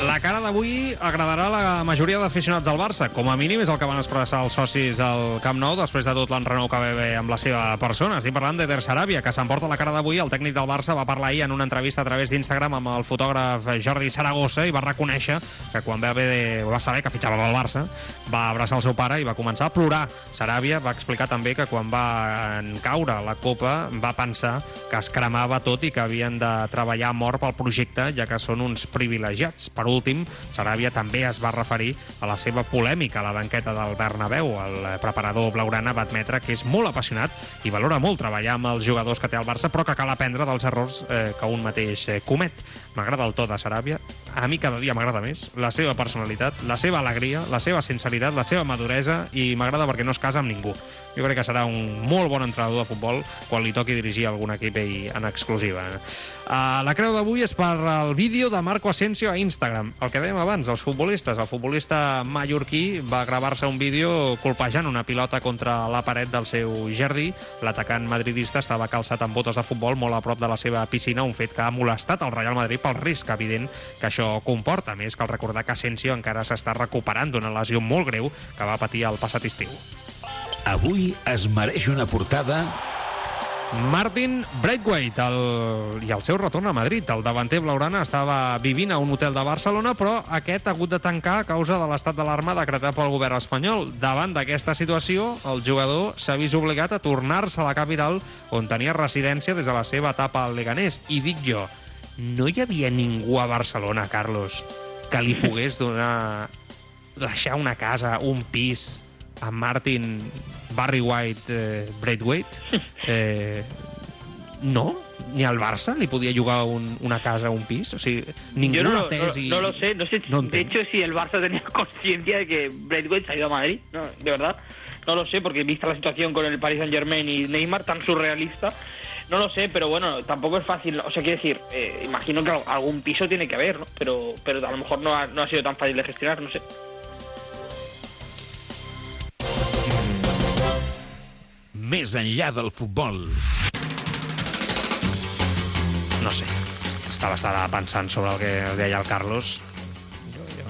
La cara d'avui agradarà a la majoria d'aficionats del Barça. Com a mínim és el que van expressar els socis al Camp Nou després de tot l'enrenou que va haver amb la seva persona. Estic parlant de Der Sarabia, que s'emporta la cara d'avui. El tècnic del Barça va parlar ahir en una entrevista a través d'Instagram amb el fotògraf Jordi Saragossa i va reconèixer que quan va, haver de, va saber que fitxava pel Barça va abraçar el seu pare i va començar a plorar. Sarabia va explicar també que quan va caure la Copa va pensar que es cremava tot i que havien de treballar mort pel projecte, ja que són uns privilegiats. Per últim, Saràbia també es va referir a la seva polèmica a la banqueta del Bernabéu. El preparador blaugrana va admetre que és molt apassionat i valora molt treballar amb els jugadors que té el Barça, però que cal aprendre dels errors eh, que un mateix eh, comet. M'agrada el to de Saràbia, a mi cada dia m'agrada més, la seva personalitat, la seva alegria, la seva sinceritat, la seva maduresa i m'agrada perquè no es casa amb ningú. Jo crec que serà un molt bon entrenador de futbol quan li toqui dirigir algun equip i en exclusiva. Uh, la creu d'avui és per el vídeo de Marco Asensio a Instagram. El que dèiem abans, els futbolistes. El futbolista mallorquí va gravar-se un vídeo colpejant una pilota contra la paret del seu jardí. L'atacant madridista estava calçat amb botes de futbol molt a prop de la seva piscina, un fet que ha molestat el Real Madrid pel risc evident que això comporta. A més, cal recordar que Asensio encara s'està recuperant d'una lesió molt greu que va patir el passat estiu. Avui es mereix una portada Martin Braithwaite el... i el seu retorn a Madrid. El davanter blaugrana estava vivint a un hotel de Barcelona, però aquest ha hagut de tancar a causa de l'estat d'alarma decretat pel govern espanyol. Davant d'aquesta situació, el jugador s'ha vist obligat a tornar-se a la capital, on tenia residència des de la seva etapa al Leganés. I dic jo, no hi havia ningú a Barcelona, Carlos, que li pogués donar deixar una casa, un pis a Martin Barry White eh, Braithwaite? Eh, no? ni al Barça li podia llogar un, una casa o un pis? O sigui, ningú Yo no, lo- atès no, no lo sé, no sé. No de entenc. hecho, si el Barça tenía conciencia de que Braithwaite se ha ido a Madrid, no, de verdad, no lo sé, porque vista la situación con el Paris Saint Germain y Neymar tan surrealista, no lo sé, pero bueno, tampoco es fácil. O sea, quiero decir, eh, imagino que al- algún piso tiene que haber, ¿no? Pero, pero a lo mejor no ha, no ha sido tan fácil de gestionar, no sé. Més enllà del futbol. No sé, estava, estava pensant sobre el que deia el Carlos.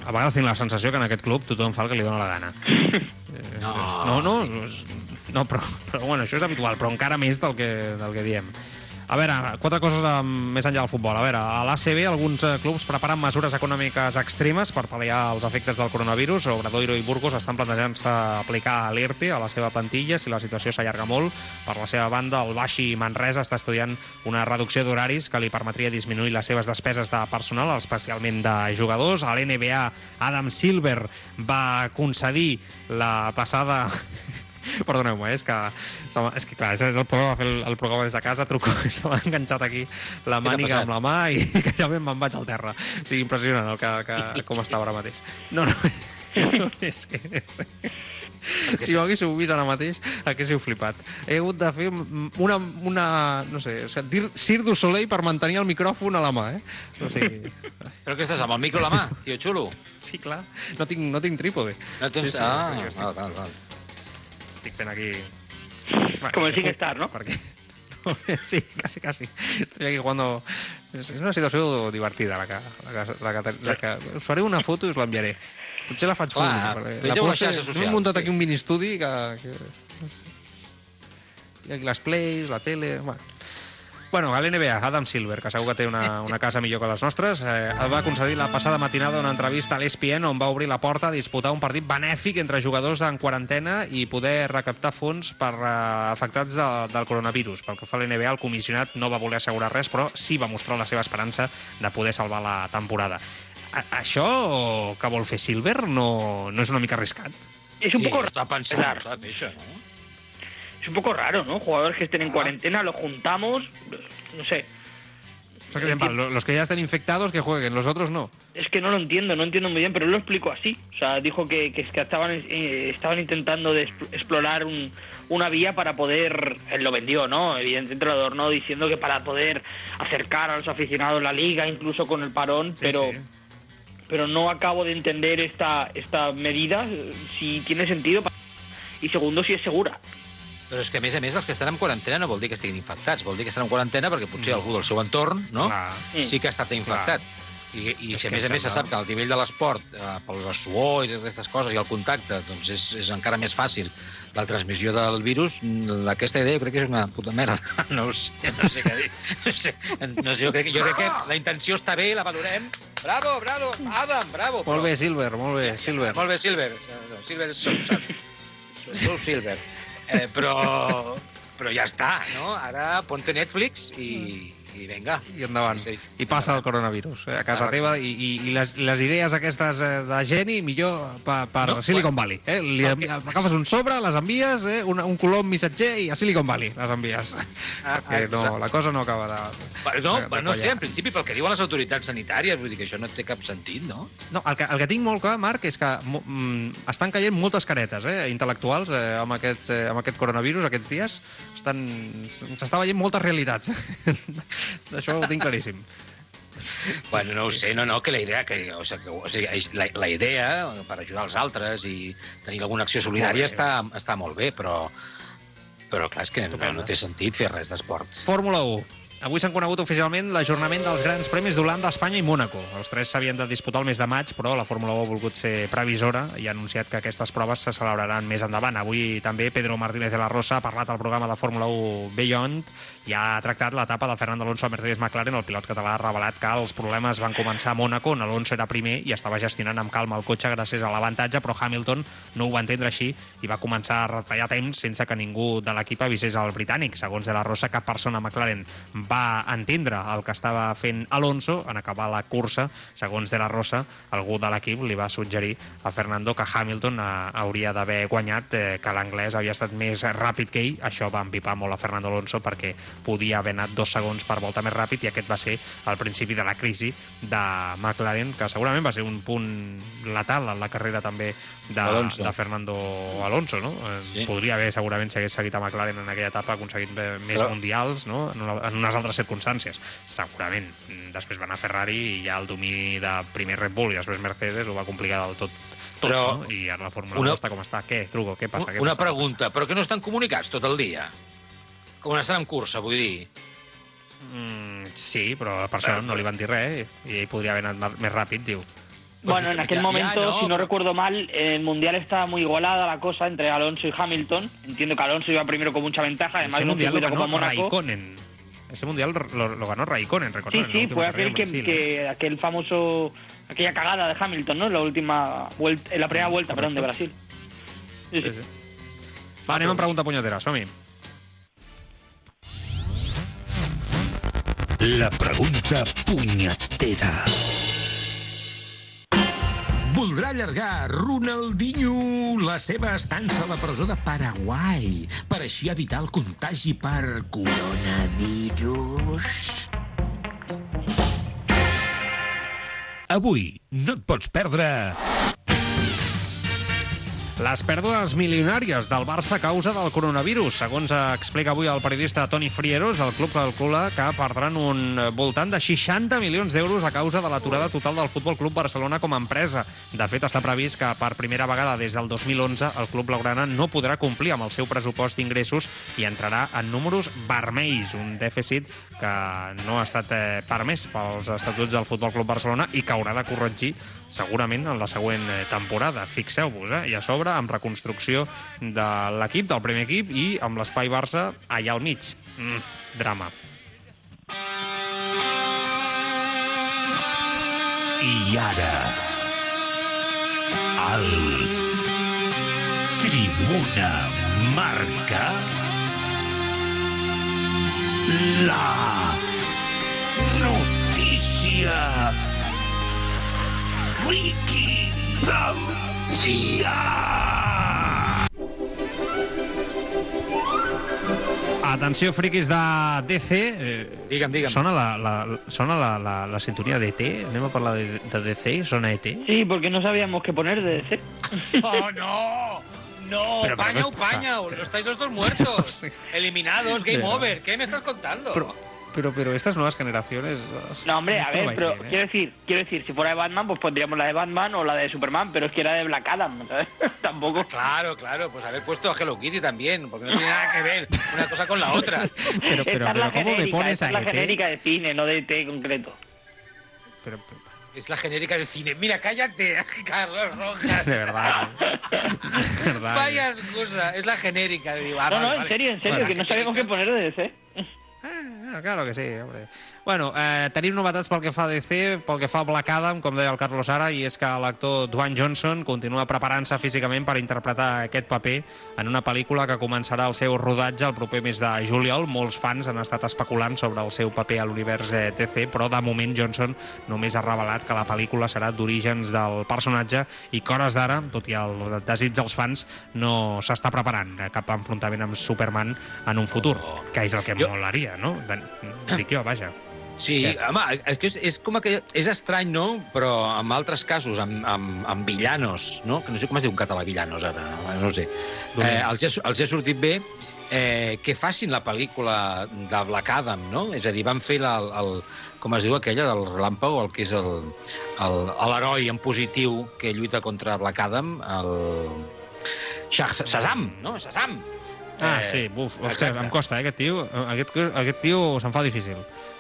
A vegades tinc la sensació que en aquest club tothom fa el que li dóna la gana. No, no, no, no, però, però bueno, això és habitual, però encara més del que, del que diem. A veure, quatre coses eh, més enllà del futbol. A veure, a l'ACB alguns eh, clubs preparen mesures econòmiques extremes per pal·liar els efectes del coronavirus. Obradoiro i Burgos estan plantejant-se aplicar l'ERTE a la seva plantilla si la situació s'allarga molt. Per la seva banda, el Baxi Manresa està estudiant una reducció d'horaris que li permetria disminuir les seves despeses de personal, especialment de jugadors. A l'NBA, Adam Silver va concedir la passada Perdoneu-me, eh, és que, és que clar, és el programa, fer el, el programa des de casa, truco, se m'ha enganxat aquí la màniga amb la mà i gairebé me'n vaig al terra. O sigui, impressionant el que, que, com està ara mateix. No, no, no és que... És... Si ho haguéssiu vist ara mateix, haguéssiu flipat. He hagut de fer una... una no sé, o sigui, dir Cir du Soleil per mantenir el micròfon a la mà, eh? O sigui, Però què estàs, amb el micro a la mà, tio xulo? sí, clar, no tinc, no tinc trípode. No tens... Sí, sí, ah, val, val, val. Estic fent aquí... Como el SingStar, ¿no? Perquè... Sí, casi, casi. Estoy aquí jugando... És una situació divertida, la que, la que, la que, la que... Us faré una foto i us l'enviaré. Potser la faig Clar, pública. perquè penja-ho a puedo les fer- xarxes socials, Hem muntat sí. aquí un mini-estudi que... que... no ha aquí les plays, la tele... Bueno. Bueno, a l'NBA, Adam Silver, que segur que té una, una casa millor que les nostres, eh, va concedir la passada matinada una entrevista a l'ESPN on va obrir la porta a disputar un partit benèfic entre jugadors en quarantena i poder recaptar fons per eh, afectats de, del coronavirus. Pel que fa a l'NBA, el comissionat no va voler assegurar res, però sí va mostrar la seva esperança de poder salvar la temporada. A això que vol fer Silver no, no és una mica arriscat? Es un sí, poco està fer això, no? Es un poco raro, ¿no? Jugadores que estén en cuarentena, los juntamos, no sé. O sea, que, dicen, "Vale, los que ya estén infectados que jueguen, los otros no. Es que no lo entiendo, no entiendo muy bien, pero él lo explicó así. O sea, dijo que, que, es que estaban, eh, estaban intentando de expl- explorar un- una vía para poder, él lo vendió, ¿no? Evidentemente lo adornó diciendo que para poder acercar a los aficionados la liga, incluso con el parón, pero... sí. Pero no acabo de entender esta, esta medida, si tiene sentido y segundo, si es segura. Però és que, a més a més, els que estan en quarantena no vol dir que estiguin infectats, vol dir que estan en quarantena perquè potser algú del seu entorn no? Clar. sí que ha estat infectat. I, i És si a més a més se sap que al nivell de l'esport, eh, pel suor i totes aquestes coses i el contacte, doncs és, és encara més fàcil la transmissió del virus, mm, aquesta idea jo crec que és una puta merda. No ho sé, no sé què dir. No sé, no sé, jo, crec, que- jo crec que la intenció està bé, la valorem. Bravo, bravo, Adam, bravo. Molt bé, Silver, molt bé, Silver. Molt bé, Silver. No, Silver Soul, Soul Silver. Eh, però, però ja està, no? Ara ponte Netflix i, i vinga. I endavant. Sí. I passa el coronavirus eh, a casa Ah, teva i, i, i les, les idees aquestes eh, de geni millor per, per No, Silicon Valley. Eh? Li, que- agafes un sobre, les envies, eh? un, un colom missatger i a Silicon Valley les envies. Ah, Perquè no, exacte. la cosa no acaba de... Però no, de- no sé, en principi, pel que diuen les autoritats sanitàries, vull dir que això no té cap sentit, no? No, el que, el que tinc molt clar, Marc, és que mm, estan caient moltes caretes eh, intel·lectuals eh, amb, aquest, eh, amb aquest coronavirus aquests dies. Estan- S'està veient moltes realitats. Això ho tinc claríssim. Bueno, no ho sé, no, no, que la idea, que, o sigui, o sigui la, la idea per ajudar els altres i tenir alguna acció solidària Molt està, està molt bé, però, però clar, és que no, no té sentit fer res d'esport. Fórmula 1. Avui s'han conegut oficialment l'ajornament dels grans premis d'Holanda, Espanya i Mònaco. Els tres s'havien de disputar el mes de maig, però la Fórmula 1 ha volgut ser previsora i ha anunciat que aquestes proves se celebraran més endavant. Avui també Pedro Martínez de la Rosa ha parlat al programa de Fórmula 1 Beyond i ha tractat l'etapa de Fernando Alonso a Mercedes McLaren. El pilot català ha revelat que els problemes van començar a Mònaco, on Alonso era primer i estava gestionant amb calma el cotxe gràcies a l'avantatge, però Hamilton no ho va entendre així i va començar a retallar temps sense que ningú de l'equip avisés al britànic. Segons de la Rosa, cap persona a McLaren va entendre el que estava fent Alonso en acabar la cursa, segons De La Rosa, algú de l'equip li va suggerir a Fernando que Hamilton eh, hauria d'haver guanyat, eh, que l'anglès havia estat més ràpid que ell. Això va empipar molt a Fernando Alonso perquè podia haver anat dos segons per volta més ràpid i aquest va ser el principi de la crisi de McLaren, que segurament va ser un punt letal en la carrera també de, Alonso. de Fernando Alonso, no? Eh, Sí. Podria haver, segurament, si hagués seguit a McLaren en aquella etapa, aconseguit eh, més Però- mundials, no? En, una, en unes altres circumstàncies. Segurament. Mm, Després va anar a Ferrari i ja el domini de primer Red Bull i després Mercedes ho va complicar del tot, tot Però- no? I ara la Fórmula Una- 1 està com està. Què, Trugo, què passa? Què Una passa? pregunta, però que no estan comunicats tot el dia? Com estan en cursa, vull dir. Mm, sí, però per això no li van dir res i ell podria haver anat més ràpid, diu. Bueno, en que aquel ya- momento, ya, no, si no recuerdo mal, en el Mundial estaba muy igualada la cosa entre Alonso y Hamilton. Entiendo que Alonso iba primero con mucha ventaja, además de un circuito como Mónaco. Raikkonen. Ese mundial lo, lo ganó Raikkonen, Sí, recordad. sí, última fue aquel que, Brasil, ¿eh? que aquel famoso aquella cagada de Hamilton, ¿no? En la última vuelta, en la primera vuelta, perdón, de Brasil. Sí, Sí, sí. sí. Va, anem amb pregunta punyetera, som-hi. La pregunta punyetera. Voldrà allargar Ronaldinho la seva estança a la presó de Paraguai per així evitar el contagi per coronavirus? Avui no et pots perdre Les pèrdues milionàries del Barça a causa del coronavirus. Segons explica avui el periodista Toni Frieros, el club calcula que perdran un voltant de 60 milions d'euros a causa de l'aturada total del Futbol Club Barcelona com a empresa. De fet, està previst que per primera vegada des del 2011 el club blaugrana no podrà complir amb el seu pressupost d'ingressos i entrarà en números vermells, un dèficit que no ha estat eh, permès pels estatuts del Futbol Club Barcelona i que haurà de corregir segurament en la següent eh, temporada. Fixeu-vos, eh? I a sobre, amb reconstrucció de l'equip, del primer equip, i amb l'espai Barça allà al mig. Mm, drama. I ara, el Tribuna marca la notícia friki dia. Atenció, friquis de DC. Eh, Digue'm, digue'm. Sona la, la, sona la, la, la sintonia d'ET? Anem a parlar de, de DC? Sona ET? Sí, porque no sabíamos qué poner de DC. ¡Oh, no! ¡No! Pero, pero, ¿qué ¡Paña, os pasa? paña! ¡Lo estáis los dos muertos! Eliminados, game Pero- over. ¿Qué me estás contando? Pero, pero, pero estas nuevas generaciones... No, hombre, a no ver, pero bien, ¿eh? quiero decir, quiero decir, si fuera de Batman, pues pondríamos la de Batman o la de Superman, pero es que era de Black Adam, ¿sabes? Tampoco. Claro, claro, pues haber puesto a Hello Kitty también, porque no tiene nada que ver una cosa con la otra. Pero, pero, pero la ¿cómo me genérica, pones esta a es la ET? genérica de cine, no de ET concreto. Pero, pero- Es la genérica de cine. Mira, cállate, Carlos Rojas. de verdad. De verdad. Vaya excusa, es la genérica de digo, ah, No, vale, no, en vale. serio, en serio, Bueno, que no sabemos qué poner de DC. Ah, claro que sí, hombre. Bueno, eh, tenim novetats pel que fa a DC, pel que fa a Black Adam, com deia el Carlos ara, i és que l'actor Dwayne Johnson continua preparant-se físicament per interpretar aquest paper en una pel·lícula que començarà el seu rodatge el proper mes de juliol. Molts fans han estat especulant sobre el seu paper a l'univers eh, DC, però de moment Johnson només ha revelat que la pel·lícula serà d'orígens del personatge i que hores d'ara, tot i el desig dels fans, no s'està preparant eh, cap enfrontament amb Superman en un futur, que és el que Jo- molaria, no? De, dic jo, vaja. Sí, Què? home, és, que és, és com que és estrany, no? Però en altres casos, amb, amb, amb villanos, no? Que no sé com es diu en català villanos, ara, no ho sé. Eh, els, els ha sortit bé eh, que facin la pel·lícula de Black Adam, no? És a dir, van fer la, el, el, com es diu aquella del relàmpago, el que és l'heroi en positiu que lluita contra Black Adam, el... Shaz- Shazam, no? Shazam. Ah, Eh, sí, buf, ostres, exacte. em costa, eh, aquest tio, aquest, aquest tio se'n fa difícil.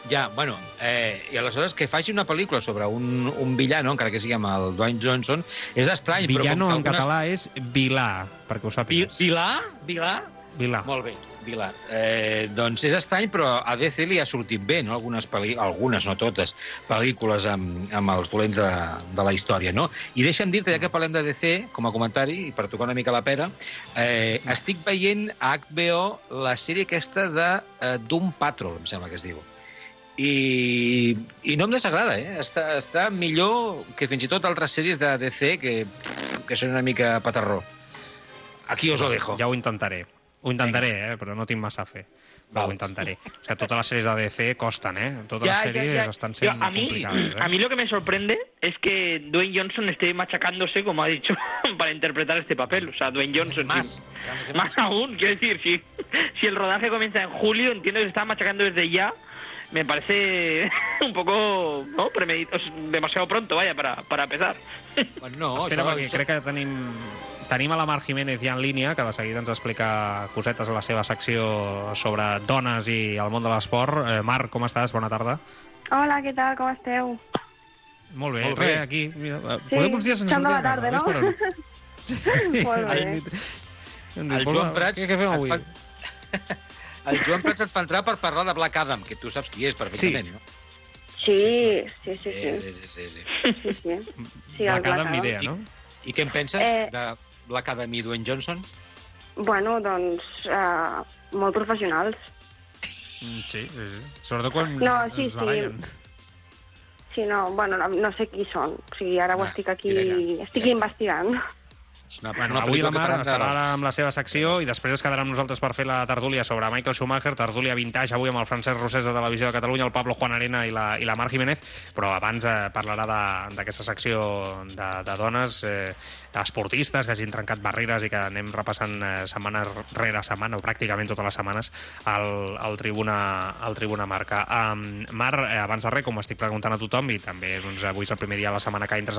Ja, bueno, eh, i aleshores que faci una pel·lícula sobre un, un villano, encara que sigui amb el Dwayne Johnson, és estrany, Villano però en com que algunes... català és Vilà, perquè ho Vi, sàpigues. Vilà? Vilà? Vilà. Molt bé, Vilà. Eh, doncs és estrany, però a DC li ha sortit bé, no? Algunes, pel·li... algunes no totes, pel·lícules amb, amb els dolents de, de la història, no? I deixa'm dir-te, ja que parlem de DC, com a comentari, i per tocar una mica la pera, eh, estic veient a HBO la sèrie aquesta de eh, Doom Patrol, em sembla que es diu. i, i no em desagrada, eh? Està, està millor que fins i tot altres sèries de DC que, que són una mica patarró. Aquí os lo dejo. Ja ho intentaré. Ho intentaré, eh? però no tinc massa fe. Però Val. ho intentaré. O sigui, totes les sèries de DC costen, eh? Totes les sèries estan Yo, a mí. Eh? a mí lo que me sorprende es que Dwayne Johnson esté machacándose, como ha dicho, para interpretar este papel. O sea, Dwayne Johnson. Más. sí. Más aún, quiero decir, si, si el rodaje comienza en julio, entiendo que se está machacando desde ya. Me parece un poco, ¿no? Premedito, demasiado pronto, vaya, para, para empezar. Bueno, no, Espera, perquè crec que tenim, tenim a la Mar Jiménez ja en línia, que de seguida ens explica cosetes a la seva secció sobre dones i el món de l'esport. Eh, Marc, com estàs? Bona tarda. Hola, què tal? Com esteu? Molt bé, Molt bé. Res, aquí. Mira, eh, Sí, podem uns dies sense sortir de tarda, no? on? Sí, Molt bé. dit, El "Posa, Joan Prats Què, què fem avui? fa- El Joan Prats et fa entrar per parlar de Black Adam, que tu saps qui és perfectament, Sí. no? Sí, sí, sí, Sí, sí. sí, sí, sí, sí. sí, sí. cada Black amb Adam. idea, no? I què en penses Eh. de I Dwayne Johnson? Bueno, doncs, uh, molt professionals. Mm, Sí, sí, sí. Sobretot quan No, sí, es sí. barallen. Sí, no, bueno, no, no sé qui són. O sigui, ara ho Ah, estic aquí... mira, Estic ja. investigant. Una, Bueno, una avui la Mar estarà ara amb la seva secció i després es quedarà amb nosaltres per fer la tertúlia sobre Michael Schumacher, tertúlia vintage avui amb el Francesc Rosés de Televisió de Catalunya, el Pablo Juan Arena i la, i la Mar Jiménez, però abans eh, parlarà de- d'aquesta secció de, de dones eh, esportistes que hagin trencat barreres i que anem repassant eh, setmana rere setmana, o pràcticament totes les setmanes, al, al, tribuna, al tribuna Marca. Um, Mar, eh, abans de res, com estic preguntant a tothom, i també doncs, avui és el primer dia de la setmana que entres al